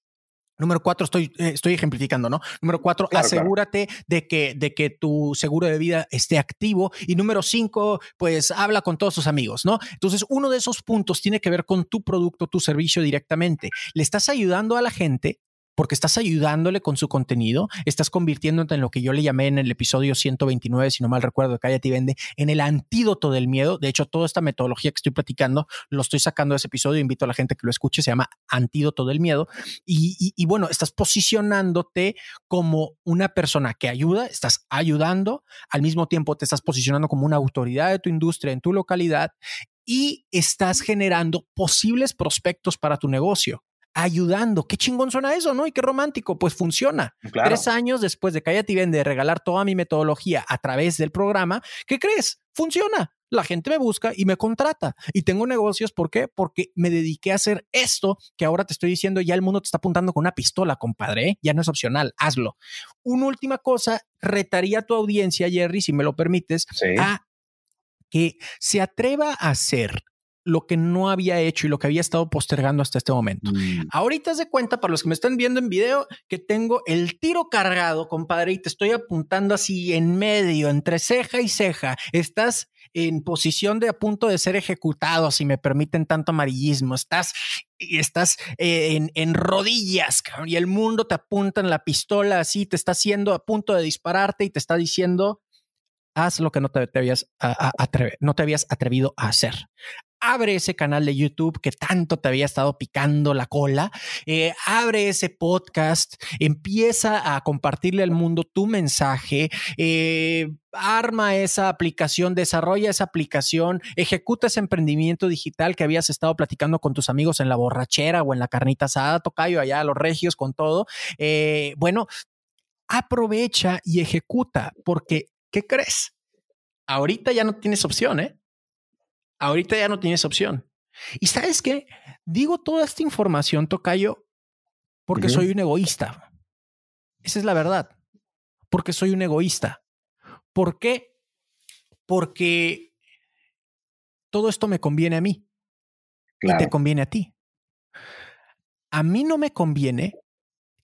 Número cuatro, estoy, eh, estoy ejemplificando, ¿no? Número cuatro, asegúrate De, que, de que tu seguro de vida esté activo. Y número cinco, pues habla con todos tus amigos, ¿no? Entonces, uno de esos puntos tiene que ver con tu producto, tu servicio directamente. Le estás ayudando a la gente porque estás ayudándole con su contenido, estás convirtiéndote en lo que yo le llamé en el episodio 129, si no mal recuerdo, Cállate y Vende, en el antídoto del miedo. De hecho, toda esta metodología que estoy platicando, lo estoy sacando de ese episodio, invito a la gente que lo escuche, se llama Antídoto del Miedo. Y bueno, estás posicionándote como una persona que ayuda, estás ayudando, al mismo tiempo te estás posicionando como una autoridad de tu industria en tu localidad y estás generando posibles prospectos para tu negocio ayudando. Qué chingón suena eso, ¿no? Y qué romántico. Pues funciona. Tres años después de Cállate y Vende regalar toda mi metodología a través del programa, ¿qué crees? Funciona. La gente me busca y me contrata. Y tengo negocios, ¿por qué? Porque me dediqué a hacer esto que ahora te estoy diciendo, ya el mundo te está apuntando con una pistola, compadre. ¿eh? Ya no es opcional, hazlo. Una última cosa, retaría a tu audiencia, Jerry, si me lo permites, a que se atreva a hacer lo que no había hecho y lo que había estado postergando hasta este momento. Mm. Ahorita se cuenta, para los que me están viendo en video, que tengo el tiro cargado, compadre, y te estoy apuntando así en medio, entre ceja y ceja. Estás en posición de a punto de ser ejecutado, si me permiten tanto amarillismo. Estás, estás eh, en, en, rodillas y el mundo te apunta en la pistola así, te está haciendo a punto de dispararte y te está diciendo, haz lo que no te, habías, no te habías atrevido a hacer abre ese canal de YouTube que tanto te había estado picando la cola, eh, abre ese podcast, empieza a compartirle al mundo tu mensaje, eh, arma esa aplicación, desarrolla esa aplicación, ejecuta ese emprendimiento digital que habías estado platicando con tus amigos en la borrachera o en la carnita asada, tocayo allá a los regios con todo. Eh, bueno, aprovecha y ejecuta, porque, ¿qué crees? Ahorita ya no tienes opción, ¿eh? Ahorita ya no tienes opción. Y sabes qué? Digo toda esta información, Tocayo, porque soy un egoísta. Esa es la verdad. Porque soy un egoísta. ¿Por qué? Porque todo esto me conviene a mí. Y te conviene a ti. A mí no me conviene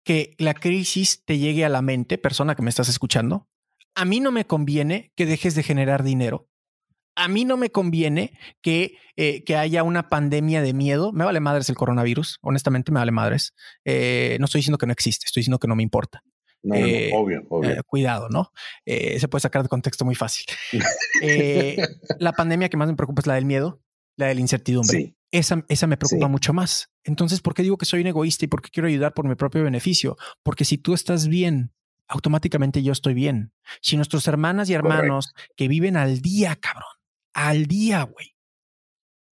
que la crisis te llegue a la mente, persona que me estás escuchando. A mí no me conviene que dejes de generar dinero a mí no me conviene que, eh, que, haya una pandemia de miedo. Me vale madres el coronavirus, honestamente me vale madres. Eh, no estoy diciendo que no existe, estoy diciendo que no me importa. No, eh, obvio, obvio. cuidado, ¿no? se puede sacar de contexto muy fácil. la pandemia que más me preocupa es la del miedo, la de la incertidumbre. Esa, esa me preocupa mucho más. Entonces, ¿por qué digo que soy un egoísta y por qué quiero ayudar por mi propio beneficio? Porque si tú estás bien, automáticamente yo estoy bien. Si nuestros hermanas y hermanos que viven al día, cabrón, al día, güey.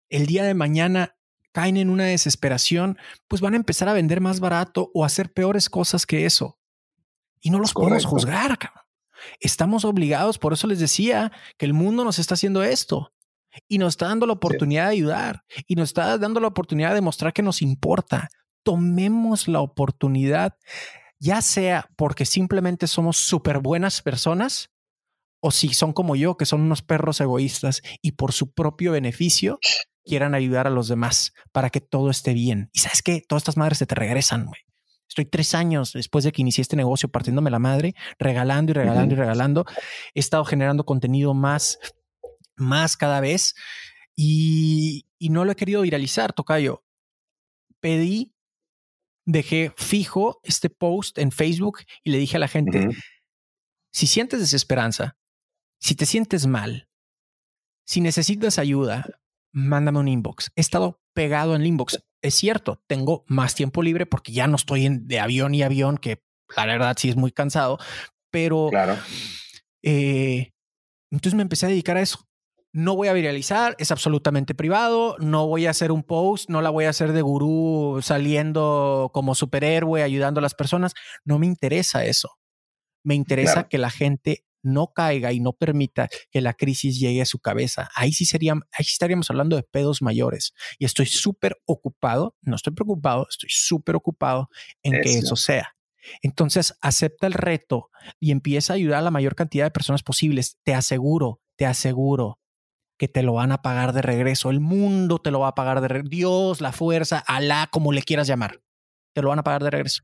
El día de mañana caen en una desesperación, pues van a empezar a vender más barato o a hacer peores cosas que eso. Y no los podemos juzgar, cabrón. Estamos obligados, por eso les decía que el mundo nos está haciendo esto y nos está dando la oportunidad de ayudar y nos está dando la oportunidad de mostrar que nos importa. Tomemos la oportunidad, ya sea porque simplemente somos súper buenas personas o si son como yo, que son unos perros egoístas y por su propio beneficio quieran ayudar a los demás para que todo esté bien. Y sabes que todas estas madres se te regresan, güey. Estoy tres años después de que inicié este negocio partiéndome la madre, regalando y regalando y regalando. He estado generando contenido más, más cada vez y, no lo he querido viralizar, Tocayo. Pedí, dejé fijo este post en Facebook y le dije a la gente, si sientes desesperanza, si te sientes mal, si necesitas ayuda, mándame un inbox. He estado pegado en el inbox. Es cierto, tengo más tiempo libre porque ya no estoy en, de avión y avión, que la verdad sí es muy cansado, pero claro. Eh, entonces me empecé a dedicar a eso. No voy a viralizar, es absolutamente privado, no voy a hacer un post, no la voy a hacer de gurú saliendo como superhéroe ayudando a las personas. No me interesa eso. Me interesa que la gente no caiga y no permita que la crisis llegue a su cabeza. Ahí sí sería, ahí estaríamos hablando de pedos mayores. Y estoy súper ocupado, no estoy preocupado, estoy súper ocupado en que eso sea. Entonces, acepta el reto y empieza a ayudar a la mayor cantidad de personas posibles. Te aseguro, te aseguro que te lo van a pagar de regreso. El mundo te lo va a pagar de regreso. Dios, la fuerza, Alá, como le quieras llamar. Te lo van a pagar de regreso.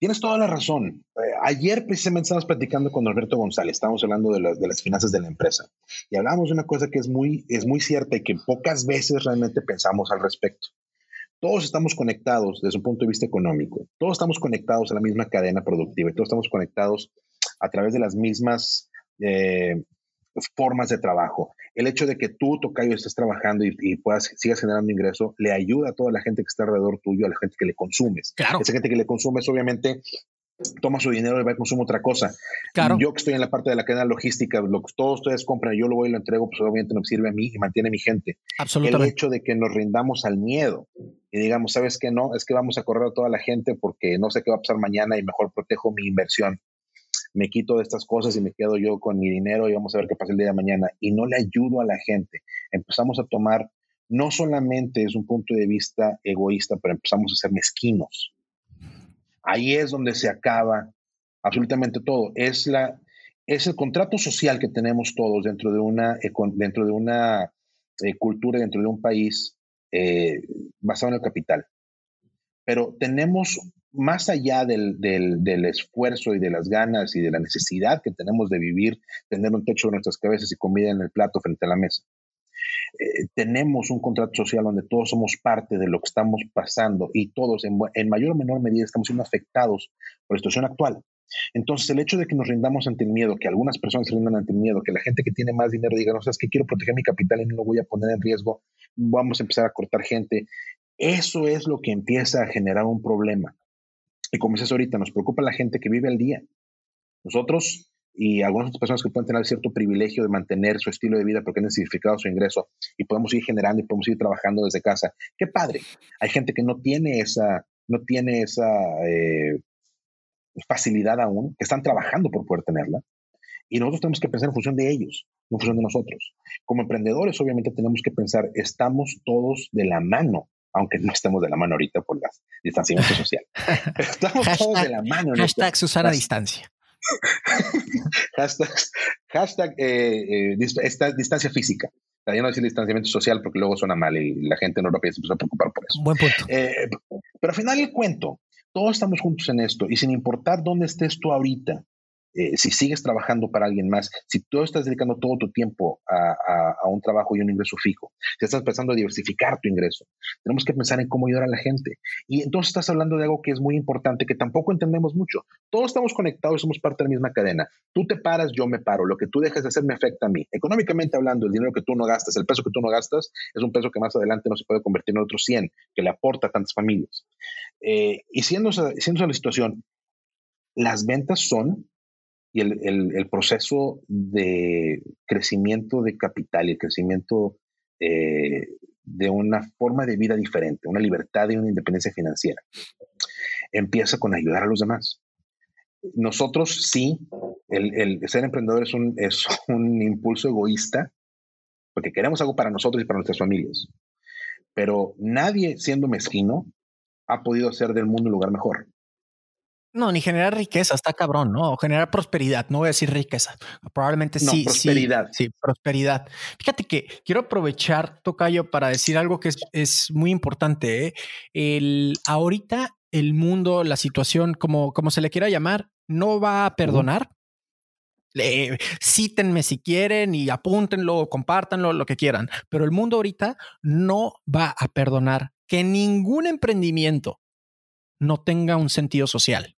Tienes toda la razón. Ayer precisamente estábamos platicando con Alberto González, estábamos hablando de, las finanzas de la empresa y hablábamos de una cosa que es muy, es muy cierta y que pocas veces realmente pensamos al respecto. Todos estamos conectados desde un punto de vista económico, todos estamos conectados a la misma cadena productiva y todos estamos conectados a través de las mismas eh, formas de trabajo. El hecho de que tú, Tocayo, estés trabajando y, puedas, sigas generando ingreso, le ayuda a toda la gente que está alrededor tuyo, a la gente que le consumes. Claro. Esa gente que le consumes, obviamente, toma su dinero y va a consumir otra cosa. Claro. Yo que estoy en la parte de la cadena logística, lo que todos ustedes compran, yo lo voy y lo entrego, pues obviamente nos sirve a mí y mantiene a mi gente. Absolutamente. El hecho de que nos rindamos al miedo y digamos, ¿sabes qué? No, es que vamos a correr a toda la gente porque no sé qué va a pasar mañana y mejor protejo mi inversión. Me quito de estas cosas y me quedo yo con mi dinero y vamos a ver qué pasa el día de mañana. Y no le ayudo a la gente. Empezamos a tomar, no solamente es un punto de vista egoísta, pero empezamos a ser mezquinos. Ahí es donde se acaba absolutamente todo. Es, la, es el contrato social que tenemos todos dentro de una, dentro de una eh, cultura, dentro de un país eh, basado en el capital. Pero tenemos, más allá del, del, esfuerzo y de las ganas y de la necesidad que tenemos de vivir, tener un techo en nuestras cabezas y comida en el plato frente a la mesa. Eh, tenemos un contrato social donde todos somos parte de lo que estamos pasando y todos en, mayor o menor medida estamos siendo afectados por la situación actual. Entonces, el hecho de que nos rindamos ante el miedo, que algunas personas se rindan ante el miedo, que la gente que tiene más dinero diga, no sabes que quiero proteger mi capital y no lo voy a poner en riesgo, vamos a empezar a cortar gente. Eso es lo que empieza a generar un problema. Y como dices ahorita, nos preocupa la gente que vive al día. Nosotros y algunas otras personas que pueden tener cierto privilegio de mantener su estilo de vida porque han necesitado su ingreso y podemos ir generando y podemos ir trabajando desde casa. Qué padre. Hay gente que no tiene esa, no tiene esa eh, facilidad aún, que están trabajando por poder tenerla. Y nosotros tenemos que pensar en función de ellos, no en función de nosotros. Como emprendedores, obviamente tenemos que pensar, estamos todos de la mano, aunque no estemos de la mano ahorita por el distanciamiento social. estamos todos de la mano. Hashtag Susana Distancia. hashtag, hashtag eh, eh, esta distancia física. Ya no decir distanciamiento social porque luego suena mal y la gente en Europa se empieza a preocupar por eso. Buen punto. Eh, pero al final el cuento, todos estamos juntos en esto y sin importar dónde estés tú ahorita, eh, si sigues trabajando para alguien más, si tú estás dedicando todo tu tiempo a, un trabajo y un ingreso fijo, si estás pensando a diversificar tu ingreso, tenemos que pensar en cómo ayudar a la gente. Y entonces estás hablando de algo que es muy importante, que tampoco entendemos mucho. Todos estamos conectados, somos parte de la misma cadena. Tú te paras, yo me paro. Lo que tú dejas de hacer me afecta a mí. Económicamente hablando, el dinero que tú no gastas, el peso que tú no gastas, es un peso que más adelante no se puede convertir en otro 100, que le aporta a tantas familias. Eh, y siendo, siendo la situación, las ventas son y el, proceso de crecimiento de capital y el crecimiento eh, de una forma de vida diferente, una libertad y una independencia financiera, empieza con ayudar a los demás. Nosotros sí, el, ser emprendedor es un, es un impulso egoísta, porque queremos algo para nosotros y para nuestras familias, pero nadie siendo mezquino ha podido hacer del mundo un lugar mejor. No, ni generar riqueza, está cabrón, ¿no? O generar prosperidad, no voy a decir riqueza. Probablemente sí. Prosperidad. Sí, sí, prosperidad. Fíjate que quiero aprovechar, Tocayo, para decir algo que es, es muy importante. ¿eh? El, ahorita el mundo, la situación, como, como se le quiera llamar, no va a perdonar. cítenme si quieren y apúntenlo, compártanlo, lo que quieran. Pero el mundo ahorita no va a perdonar que ningún emprendimiento no tenga un sentido social.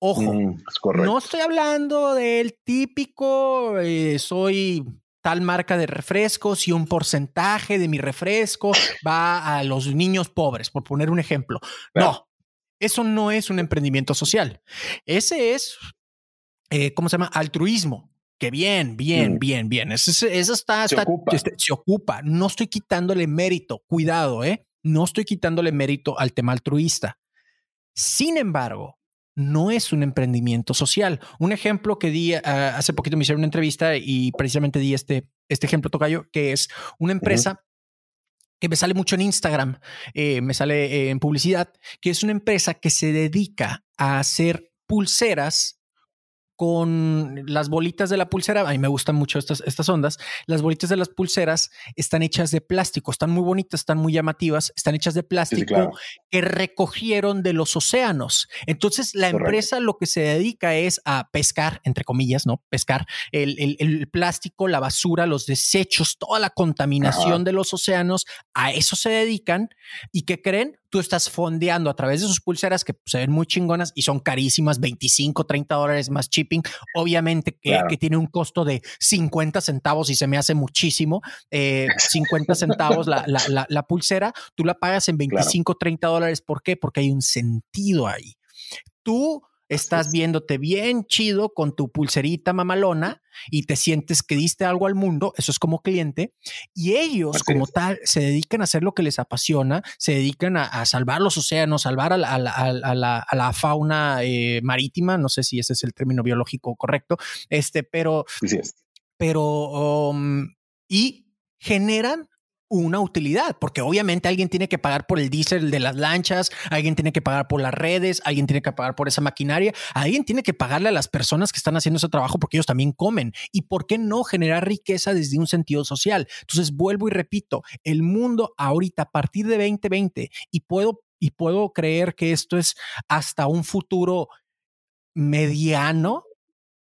Ojo, mm, no estoy hablando del típico, eh, soy tal marca de refrescos y un porcentaje de mi refresco va a los niños pobres, por poner un ejemplo. No, eso no es un emprendimiento social. Ese es, eh, ¿cómo se llama? Altruismo. Que bien, bien, mm. bien, bien. Eso, está, se, ocupa. Este, se ocupa. No estoy quitándole mérito. Cuidado, ¿eh? No estoy quitándole mérito al tema altruista. Sin embargo, no es un emprendimiento social. Un ejemplo que di ah, hace poquito me hicieron una entrevista y precisamente di este, este ejemplo, Tocayo, que es una empresa que me sale mucho en Instagram, eh, me sale en publicidad, que es una empresa que se dedica a hacer pulseras con las bolitas de la pulsera. A mí me gustan mucho estas, estas ondas. Las bolitas de las pulseras están hechas de plástico, están muy bonitas, están muy llamativas, están hechas de plástico que recogieron de los océanos. Entonces, la empresa lo que se dedica es a pescar, entre comillas, ¿no? Pescar el, plástico, la basura, los desechos, toda la contaminación de los océanos. A eso se dedican. ¿Y qué creen? Tú estás fondeando a través de sus pulseras que se ven muy chingonas y son carísimas, 25, 30 dólares más shipping. Obviamente que, tiene un costo de 50 centavos y se me hace muchísimo. 50 eh, centavos la, la, pulsera, tú la pagas en 25, 30 dólares. ¿Por qué? Porque hay un sentido ahí. Tú estás viéndote bien chido con tu pulserita mamalona y te sientes que diste algo al mundo, eso es como cliente, y ellos como tal se dedican a hacer lo que les apasiona, se dedican a, salvar los océanos, salvar a la, fauna eh, marítima, no sé si ese es el término biológico correcto, este, pero, pero, um, y generan una utilidad, porque obviamente alguien tiene que pagar por el diésel de las lanchas, alguien tiene que pagar por las redes, alguien tiene que pagar por esa maquinaria, alguien tiene que pagarle a las personas que están haciendo ese trabajo porque ellos también comen. ¿Y por qué no generar riqueza desde un sentido social? Entonces, vuelvo y repito, el mundo ahorita a partir de 2020 y puedo y puedo creer que esto es hasta un futuro mediano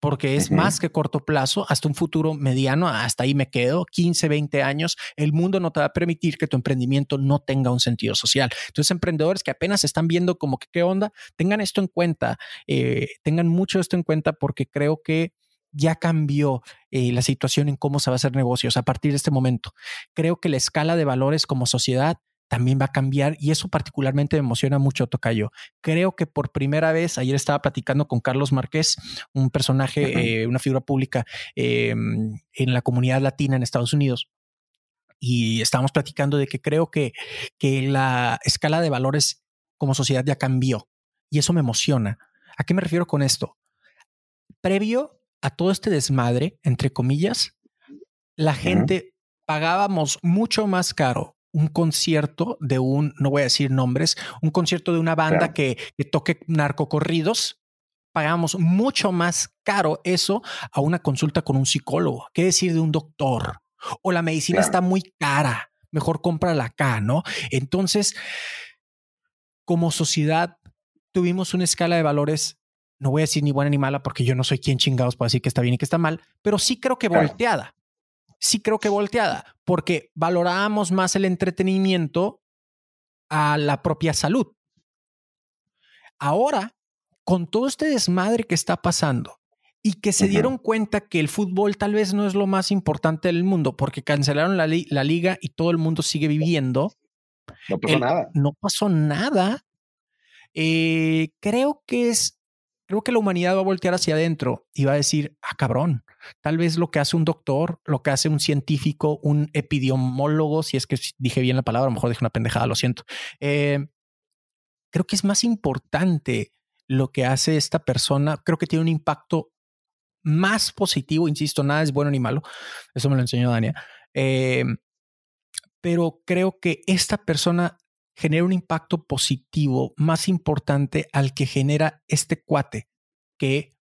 porque es más que corto plazo, hasta un futuro mediano, hasta ahí me quedo, 15, 20 años, el mundo no te va a permitir que tu emprendimiento no tenga un sentido social. Entonces, emprendedores que apenas están viendo como que qué onda, tengan esto en cuenta, eh, tengan mucho esto en cuenta porque creo que ya cambió eh, la situación en cómo se va a hacer negocios a partir de este momento. Creo que la escala de valores como sociedad también va a cambiar y eso particularmente me emociona mucho, Tocayo. Creo que por primera vez, ayer estaba platicando con Carlos Márquez, un personaje, eh, una figura pública em, en la comunidad latina en Estados Unidos. Y estábamos platicando de que creo que, que la escala de valores como sociedad ya cambió y eso me emociona. ¿A qué me refiero con esto? Previo a todo este desmadre, entre comillas, la gente pagábamos mucho más caro un concierto de un, no voy a decir nombres, un concierto de una banda que, toque narcocorridos, pagamos mucho más caro eso a una consulta con un psicólogo. ¿Qué decir de un doctor? O la medicina está muy cara, mejor cómprala acá, ¿no? Entonces, como sociedad, tuvimos una escala de valores, no voy a decir ni buena ni mala, porque yo no soy quien chingados para decir que está bien y que está mal, pero sí creo que volteada sí creo que volteada, porque valorábamos más el entretenimiento a la propia salud. Ahora, con todo este desmadre que está pasando y que se dieron cuenta que el fútbol tal vez no es lo más importante del mundo porque cancelaron la, liga y todo el mundo sigue viviendo. No pasó nada. No pasó nada. Eh, creo que es creo que la humanidad va a voltear hacia adentro y va a decir, ah, cabrón, tal vez lo que hace un doctor, lo que hace un científico, un epidemiólogo, si es que dije bien la palabra, a lo mejor dije una pendejada, lo siento. Eh, creo que es más importante lo que hace esta persona. Creo que tiene un impacto más positivo, insisto, nada es bueno ni malo. Eso me lo enseñó Dania. Eh, pero creo que esta persona genera un impacto positivo más importante al que genera este cuate que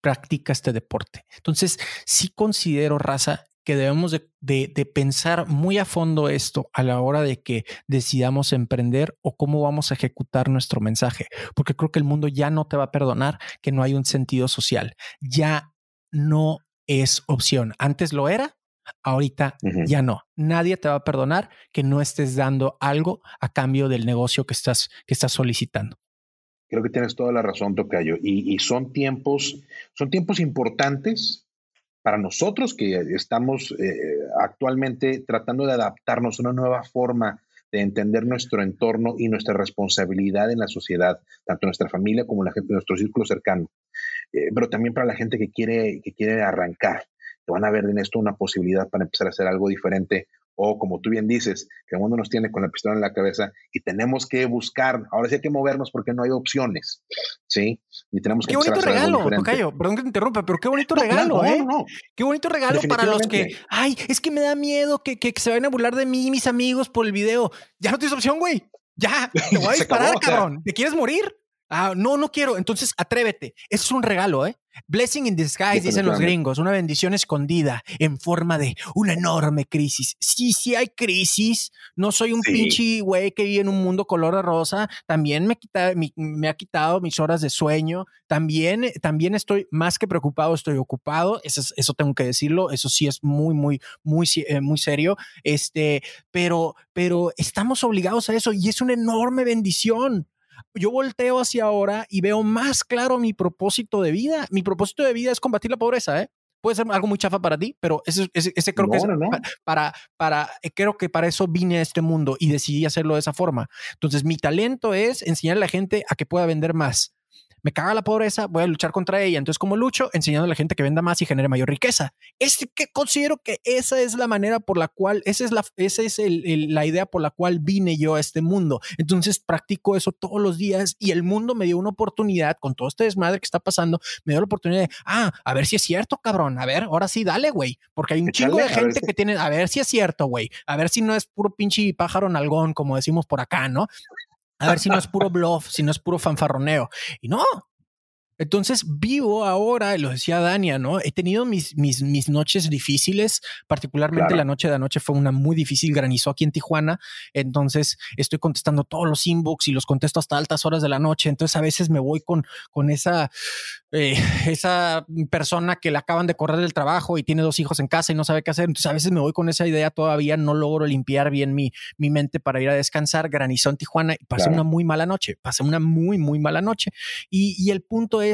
practica este deporte. Entonces, sí considero, raza, que debemos de, pensar muy a fondo esto a la hora de que decidamos emprender o cómo vamos a ejecutar nuestro mensaje, porque creo que el mundo ya no te va a perdonar que no hay un sentido social, ya no es opción. Antes lo era, Ahorita ya no. Nadie te va a perdonar que no estés dando algo a cambio del negocio que estás, que estás solicitando. Creo que tienes toda la razón, Tocayo. Y, y son tiempos, son tiempos importantes para nosotros que estamos eh, actualmente tratando de adaptarnos a una nueva forma de entender nuestro entorno y nuestra responsabilidad en la sociedad, tanto nuestra familia como la gente de nuestro círculo cercano, eh, pero también para la gente que quiere, que quiere arrancar van a ver en esto una posibilidad para empezar a hacer algo diferente. O como tú bien dices, que el mundo nos tiene con la pistola en la cabeza y tenemos que buscar, ahora sí hay que movernos porque no hay opciones, ¿sí? Y tenemos que Qué bonito regalo, Tocayo, perdón que te interrumpa, pero qué bonito regalo, ¿eh? Qué bonito regalo para los que, ay, es que me da miedo que, que, se vayan a burlar de mí y mis amigos por el video. Ya no tienes opción, güey. Ya, te voy a disparar, cabrón. ¿Te quieres morir? Ah, no, no quiero. Entonces, atrévete. Eso es un regalo, ¿eh? Blessing in disguise, dicen los gringos, una bendición escondida en forma de una enorme crisis. Sí, sí hay crisis. No soy un pinche güey que vive en un mundo color de rosa. También me, quita, me, ha quitado mis horas de sueño. También, también estoy más que preocupado, estoy ocupado. Eso, eso tengo que decirlo. Eso sí es muy, muy, muy, eh, muy serio. Este, pero, pero estamos obligados a eso y es una enorme bendición yo volteo hacia ahora y veo más claro mi propósito de vida. Mi propósito de vida es combatir la pobreza, ¿eh? Puede ser algo muy chafa para ti, pero ese, ese, creo que es para, para, eh, creo que para eso vine a este mundo y decidí hacerlo de esa forma. Entonces, mi talento es enseñar a la gente a que pueda vender más. Me caga la pobreza, voy a luchar contra ella. Entonces, como lucho? Enseñando a la gente que venda más y genere mayor riqueza. Es que considero que esa es la manera por la cual, esa es la, esa es la idea por la cual vine yo a este mundo. Entonces, practico eso todos los días y el mundo me dio una oportunidad con todo este desmadre que está pasando, me dio la oportunidad de, ah, a ver si es cierto, cabrón, a ver, ahora sí, dale, güey, porque hay un chingo de gente que tiene, a ver si es cierto, güey, a ver si no es puro pinche pájaro nalgón, como decimos por acá, ¿no? A ver si no es puro bluff, si no es puro fanfarroneo. Y no, entonces vivo ahora, lo decía Dania, ¿no? He tenido mis, mis, mis noches difíciles, particularmente la noche de anoche fue una muy difícil, granizó aquí en Tijuana, entonces estoy contestando todos los inbox y los contesto hasta altas horas de la noche, entonces a veces me voy con, con esa, eh, esa persona que le acaban de correr del trabajo y tiene dos hijos en casa y no sabe qué hacer, entonces a veces me voy con esa idea todavía, no logro limpiar bien mi, mi mente para ir a descansar, granizó en Tijuana y pasé una muy mala noche, pasé una muy, muy mala noche. Y, y el punto es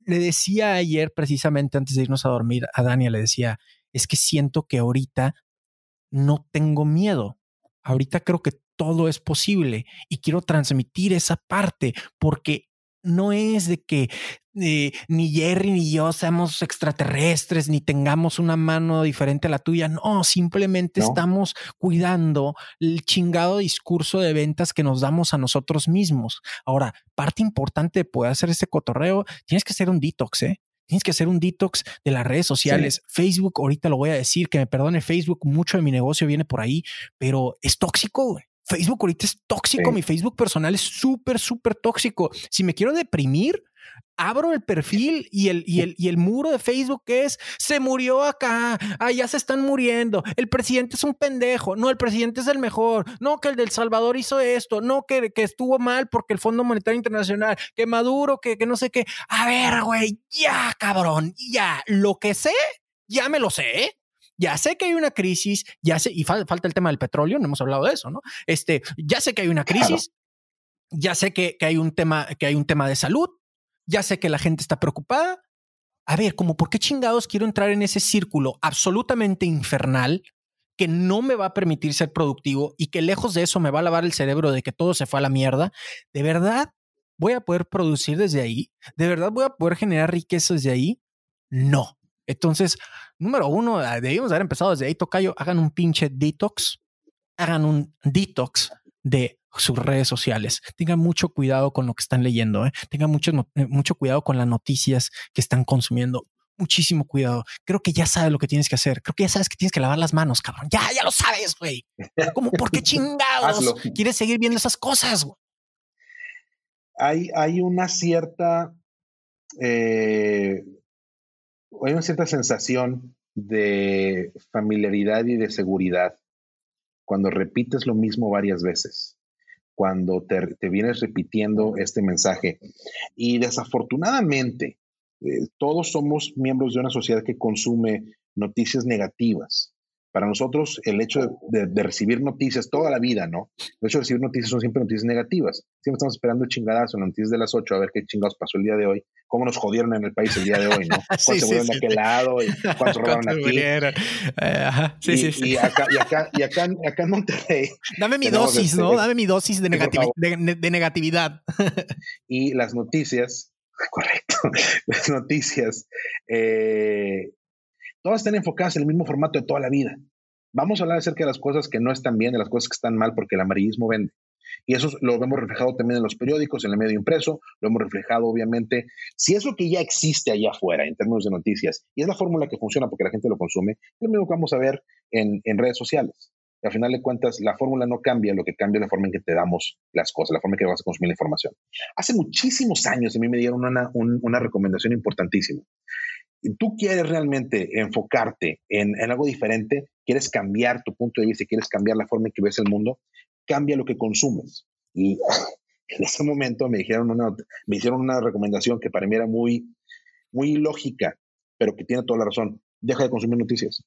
le decía ayer precisamente antes de irnos a dormir a Dania, le decía, es que siento que ahorita no tengo miedo. Ahorita creo que todo es posible y quiero transmitir esa parte porque no es de que eh, ni Jerry ni yo seamos extraterrestres, ni tengamos una mano diferente a la tuya. No, simplemente estamos cuidando el chingado discurso de ventas que nos damos a nosotros mismos. Ahora, parte importante de poder hacer este cotorreo, tienes que hacer un detox, ¿eh? Tienes que hacer un detox de las redes sociales. Facebook, ahorita lo voy a decir, que me perdone Facebook, mucho de mi negocio viene por ahí, pero es tóxico. Facebook ahorita es tóxico, mi Facebook personal es súper, súper tóxico. Si me quiero deprimir, abro el perfil y el, y el, y el muro de Facebook es, se murió acá, allá se están muriendo, el presidente es un pendejo, no, el presidente es el mejor, no, que el del Salvador hizo esto, no, que, que estuvo mal porque el Fondo Monetario Internacional, que Maduro, que, que no sé qué. A ver, güey, ya, cabrón, ya, lo que sé, ya me lo sé, ¿eh? Ya sé que hay una crisis, ya sé, y falta el tema del petróleo, no hemos hablado de eso, ¿no? Este, ya sé que hay una crisis, ya sé que, que, hay un tema, que hay un tema de salud, ya sé que la gente está preocupada. A ver, como por qué chingados quiero entrar en ese círculo absolutamente infernal que no me va a permitir ser productivo y que lejos de eso me va a lavar el cerebro de que todo se fue a la mierda. ¿De verdad voy a poder producir desde ahí? ¿De verdad voy a poder generar riqueza desde ahí? No. Entonces, número uno, ah, debimos haber empezado desde ahí, Tocayo, hagan un pinche detox, hagan un detox de sus redes sociales. Tengan mucho cuidado con lo que están leyendo, ¿eh? tengan mucho, eh, mucho cuidado con las noticias que están consumiendo. Muchísimo cuidado. Creo que ya sabes lo que tienes que hacer. Creo que ya sabes que tienes que lavar las manos, cabrón. Ya, ya lo sabes, güey. ¿Cómo? ¿Por qué chingados quieres seguir viendo esas cosas? Hay, hay una cierta eh, hay una cierta sensación de familiaridad y de seguridad cuando repites lo mismo varias veces, cuando te, vienes repitiendo este mensaje. Y desafortunadamente, eh, todos somos miembros de una sociedad que consume noticias negativas para nosotros el hecho de, recibir noticias toda la vida, ¿no? El hecho de recibir noticias son siempre noticias negativas. Siempre estamos esperando chingadazo, noticias de las 8, a ver qué chingados pasó el día de hoy, cómo nos jodieron en el país el día de hoy, ¿no? Cuántos se de aquel lado y cuántos robaron aquí. Eh, sí, sí, sí. Y acá, y acá, y acá, acá en Monterrey. Dame mi dosis, ¿no? Dame mi dosis de, de negatividad. y las noticias, correcto, las noticias eh, todas están enfocadas en el mismo formato de toda la vida. Vamos a hablar acerca de las cosas que no están bien, de las cosas que están mal, porque el amarillismo vende. Y eso lo vemos reflejado también en los periódicos, en el medio impreso, lo hemos reflejado obviamente. Si eso que ya existe allá afuera en términos de noticias, y es la fórmula que funciona porque la gente lo consume, es lo mismo que vamos a ver en, redes sociales. Y al final de cuentas, la fórmula no cambia, lo que cambia es la forma en que te damos las cosas, la forma en que vas a consumir la información. Hace muchísimos años a mí me dieron una, una recomendación importantísima tú quieres realmente enfocarte en, algo diferente, quieres cambiar tu punto de vista, quieres cambiar la forma en que ves el mundo, cambia lo que consumes. Y en ese momento me, dijeron una, me hicieron una recomendación que para mí era muy, muy lógica, pero que tiene toda la razón. Deja de consumir noticias.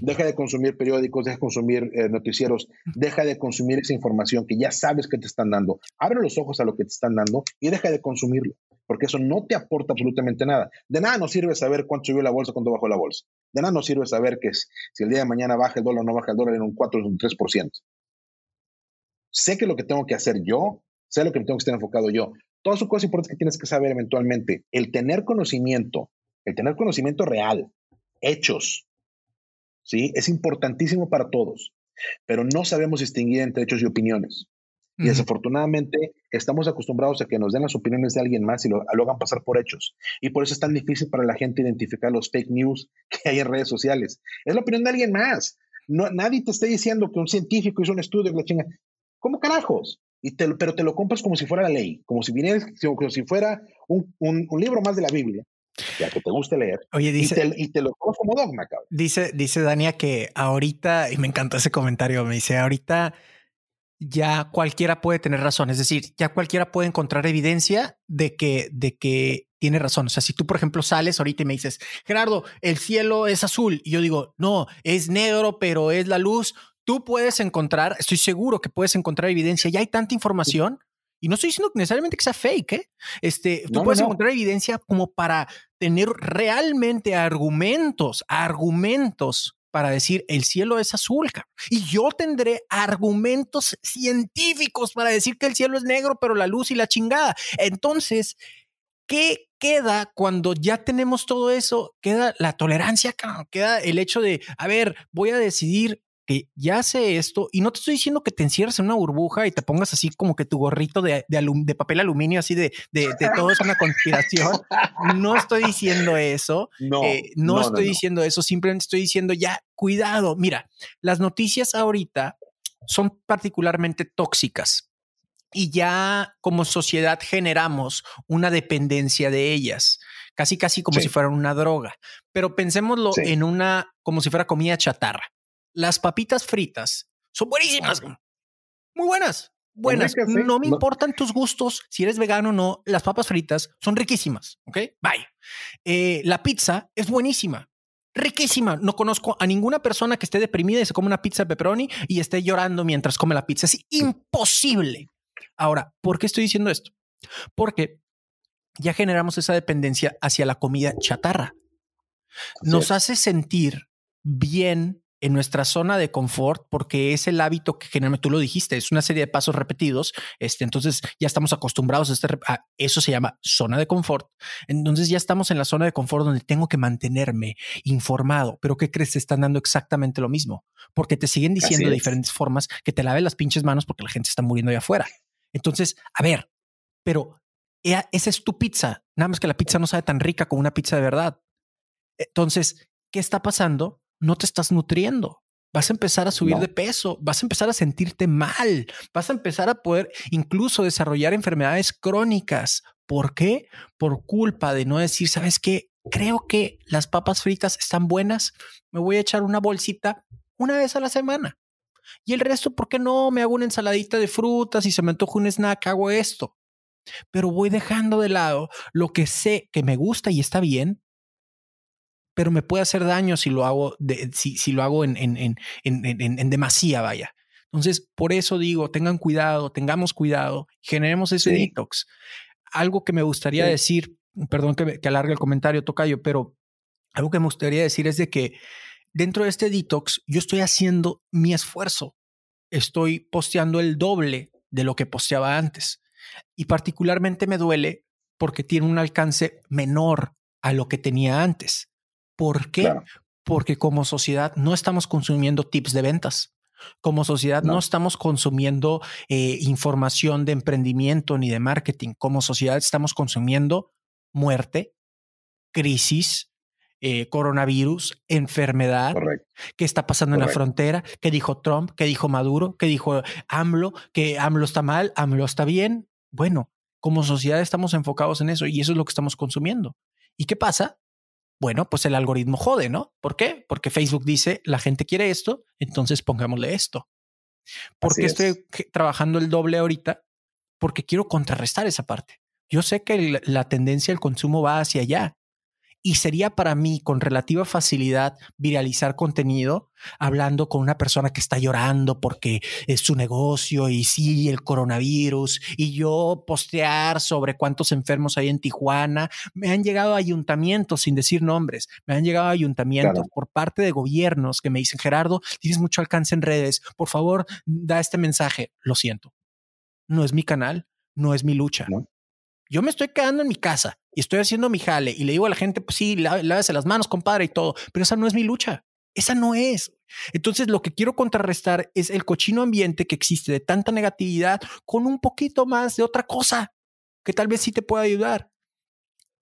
Deja de consumir periódicos, deja de consumir eh, noticieros, deja de consumir esa información que ya sabes que te están dando. Abre los ojos a lo que te están dando y deja de consumirlo porque eso no te aporta absolutamente nada. De nada nos sirve saber cuánto subió la bolsa, cuánto bajó la bolsa. De nada nos sirve saber que si el día de mañana baja el dólar o no baja el dólar en un 4 o un 3%. Sé que lo que tengo que hacer yo, sé lo que tengo que estar enfocado yo. todas son cosas importantes que tienes que saber eventualmente. El tener conocimiento, el tener conocimiento real, hechos, ¿sí? Es importantísimo para todos, pero no sabemos distinguir entre hechos y opiniones. Y desafortunadamente estamos acostumbrados a que nos den las opiniones de alguien más y lo, hagan pasar por hechos. Y por eso es tan difícil para la gente identificar los fake news que hay en redes sociales. Es la opinión de alguien más. No, nadie te está diciendo que un científico hizo un estudio que la chinga. ¿Cómo carajos? Y te, pero te lo compras como si fuera la ley, como si, viniera, como si fuera un, un, libro más de la Biblia ya que te guste leer. Oye, dice, y, te, lo compras como dogma, cabrón. Dice, dice Dania que ahorita, y me encantó ese comentario, me dice, ahorita ya cualquiera puede tener razón. Es decir, ya cualquiera puede encontrar evidencia de que, de que tiene razón. O sea, si tú, por ejemplo, sales ahorita y me dices, Gerardo, el cielo es azul, y yo digo, no, es negro, pero es la luz. Tú puedes encontrar, estoy seguro que puedes encontrar evidencia. Ya hay tanta información. Y no estoy diciendo necesariamente que sea fake, ¿eh? Este, tú puedes encontrar evidencia como para tener realmente argumentos, argumentos para decir el cielo es azul. Y yo tendré argumentos científicos para decir que el cielo es negro, pero la luz y la chingada. Entonces, ¿qué queda cuando ya tenemos todo eso? Queda la tolerancia, queda el hecho de, a ver, voy a decidir que ya sé esto y no te estoy diciendo que te encierres en una burbuja y te pongas así como que tu gorrito de, de, papel aluminio, así de, de, todo es una conspiración. No estoy diciendo eso. No, eh, no, estoy diciendo eso. Simplemente estoy diciendo ya, cuidado. Mira, las noticias ahorita son particularmente tóxicas y ya como sociedad generamos una dependencia de ellas, casi casi como si fueran una droga. Pero pensémoslo en una como si fuera comida chatarra las papitas fritas son buenísimas. Muy buenas. Buenas. no me importan tus gustos, si eres vegano o no, las papas fritas son riquísimas. Ok, bye. Eh, la pizza es buenísima. Riquísima. No conozco a ninguna persona que esté deprimida y se come una pizza de pepperoni y esté llorando mientras come la pizza. Es imposible. Ahora, ¿por qué estoy diciendo esto? Porque ya generamos esa dependencia hacia la comida chatarra. Nos hace sentir bien en nuestra zona de confort, porque es el hábito que generalmente tú lo dijiste, es una serie de pasos repetidos. Este, entonces ya estamos acostumbrados a, este, eso, se llama zona de confort. Entonces ya estamos en la zona de confort donde tengo que mantenerme informado. Pero ¿qué crees? Te están dando exactamente lo mismo, porque te siguen diciendo de diferentes formas que te laves las pinches manos porque la gente está muriendo allá afuera. Entonces, a ver, pero esa es tu pizza. Nada más que la pizza no sabe tan rica como una pizza de verdad. Entonces, ¿qué está pasando? No te estás nutriendo. Vas a empezar a subir de peso, vas a empezar a sentirte mal, vas a empezar a poder incluso desarrollar enfermedades crónicas. ¿Por qué? Por culpa de no decir, ¿sabes qué? Creo que las papas fritas están buenas, me voy a echar una bolsita una vez a la semana. Y el resto, ¿por qué no? Me hago una ensaladita de frutas y se me antoja un snack, hago esto. Pero voy dejando de lado lo que sé que me gusta y está bien pero me puede hacer daño si lo hago, de, si, si, lo hago en, en, en, en, demasía, vaya. Entonces, por eso digo, tengan cuidado, tengamos cuidado, generemos ese detox. Algo que me gustaría decir, perdón que, que alargue el comentario, Tocayo, pero algo que me gustaría decir es de que dentro de este detox yo estoy haciendo mi esfuerzo. Estoy posteando el doble de lo que posteaba antes. Y particularmente me duele porque tiene un alcance menor a lo que tenía antes. ¿Por qué? Porque como sociedad no estamos consumiendo tips de ventas. Como sociedad no, estamos consumiendo eh, información de emprendimiento ni de marketing. Como sociedad estamos consumiendo muerte, crisis, eh, coronavirus, enfermedad, qué está pasando en la frontera, qué dijo Trump, qué dijo Maduro, qué dijo AMLO, que AMLO está mal, AMLO está bien. Bueno, como sociedad estamos enfocados en eso y eso es lo que estamos consumiendo. ¿Y qué pasa? Bueno, pues el algoritmo jode, ¿no? ¿Por qué? Porque Facebook dice, la gente quiere esto, entonces pongámosle esto. ¿Por qué estoy trabajando el doble ahorita? Porque quiero contrarrestar esa parte. Yo sé que la tendencia al consumo va hacia allá, y sería para mí con relativa facilidad viralizar contenido hablando con una persona que está llorando porque es su negocio y sí, el coronavirus y yo postear sobre cuántos enfermos hay en Tijuana. Me han llegado ayuntamientos, sin decir nombres, me han llegado ayuntamientos por parte de gobiernos que me dicen, Gerardo, tienes mucho alcance en redes, por favor, da este mensaje. Lo siento, no es mi canal, no es mi lucha. Yo me estoy quedando en mi casa y estoy haciendo mi jale y le digo a la gente, pues sí, lávese las manos, compadre, y todo, pero esa no es mi lucha. Esa no es. Entonces, lo que quiero contrarrestar es el cochino ambiente que existe de tanta negatividad con un poquito más de otra cosa que tal vez sí te pueda ayudar.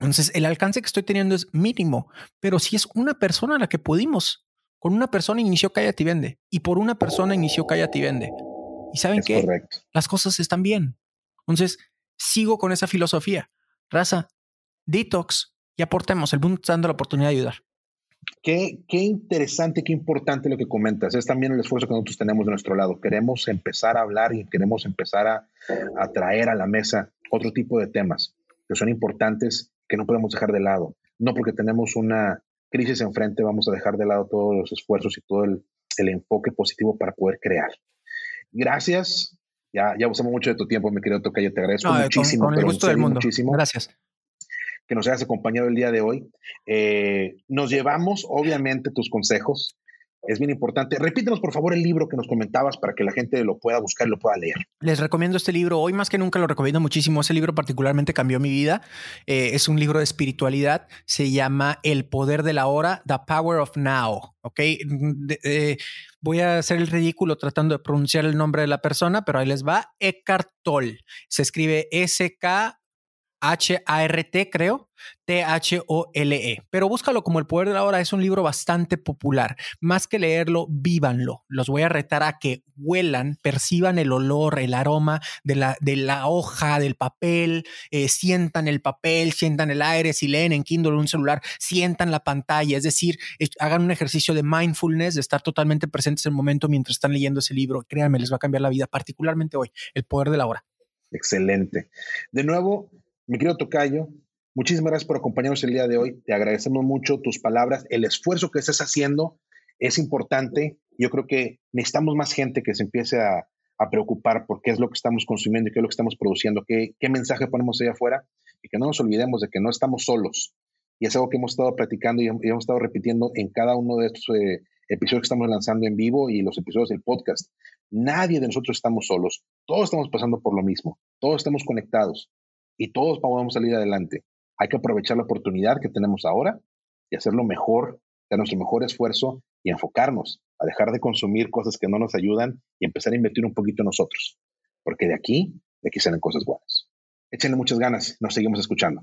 Entonces, el alcance que estoy teniendo es mínimo, pero si es una persona a la que pudimos, con una persona inició Cállate y Vende y por una persona inició Cállate y Vende. Y saben que las cosas están bien. Entonces, sigo con esa filosofía. Raza, detox y aportemos. El mundo está dando la oportunidad de ayudar. Qué, qué, interesante, qué importante lo que comentas. Es también el esfuerzo que nosotros tenemos de nuestro lado. Queremos empezar a hablar y queremos empezar a, a traer a la mesa otro tipo de temas que son importantes, que no podemos dejar de lado. No porque tenemos una crisis enfrente vamos a dejar de lado todos los esfuerzos y todo el, el enfoque positivo para poder crear. Gracias ya, ya usamos mucho de tu tiempo, mi querido Tocayo. Te agradezco muchísimo. Con, el gusto del mundo. Muchísimo Gracias. Que nos hayas acompañado el día de hoy. Eh, nos llevamos, obviamente, tus consejos. Es bien importante. Repítenos, por favor, el libro que nos comentabas para que la gente lo pueda buscar y lo pueda leer. Les recomiendo este libro. Hoy más que nunca lo recomiendo muchísimo. Ese libro particularmente cambió mi vida. Eh, es un libro de espiritualidad. Se llama El Poder de la Hora, The Power of Now. ¿Ok? Eh, voy a hacer el ridículo tratando de pronunciar el nombre de la persona, pero ahí les va. Eckhart Tolle. Se escribe S-K H-A-R-T, creo, T-H-O-L-E. Pero búscalo como El Poder de la Hora. Es un libro bastante popular. Más que leerlo, vívanlo. Los voy a retar a que huelan, perciban el olor, el aroma de la, de la hoja, del papel, eh, sientan el papel, sientan el aire. Si leen en Kindle un celular, sientan la pantalla. Es decir, hagan un ejercicio de mindfulness, de estar totalmente presentes en el momento mientras están leyendo ese libro. Créanme, les va a cambiar la vida, particularmente hoy. El Poder de la Hora. Excelente. De nuevo, mi querido Tocayo, muchísimas gracias por acompañarnos el día de hoy. Te agradecemos mucho tus palabras. El esfuerzo que estás haciendo es importante. Yo creo que necesitamos más gente que se empiece a, preocupar por qué es lo que estamos consumiendo y qué es lo que estamos produciendo, qué, qué mensaje ponemos allá afuera y que no nos olvidemos de que no estamos solos. Y es algo que hemos estado practicando y hemos estado repitiendo en cada uno de estos eh, episodios que estamos lanzando en vivo y los episodios del podcast. Nadie de nosotros estamos solos. Todos estamos pasando por lo mismo. Todos estamos conectados y todos podemos salir adelante. Hay que aprovechar la oportunidad que tenemos ahora y hacerlo mejor, hacer nuestro mejor esfuerzo y enfocarnos a dejar de consumir cosas que no nos ayudan y empezar a invertir un poquito en nosotros. Porque de aquí, de aquí salen cosas buenas. Échenle muchas ganas, nos seguimos escuchando.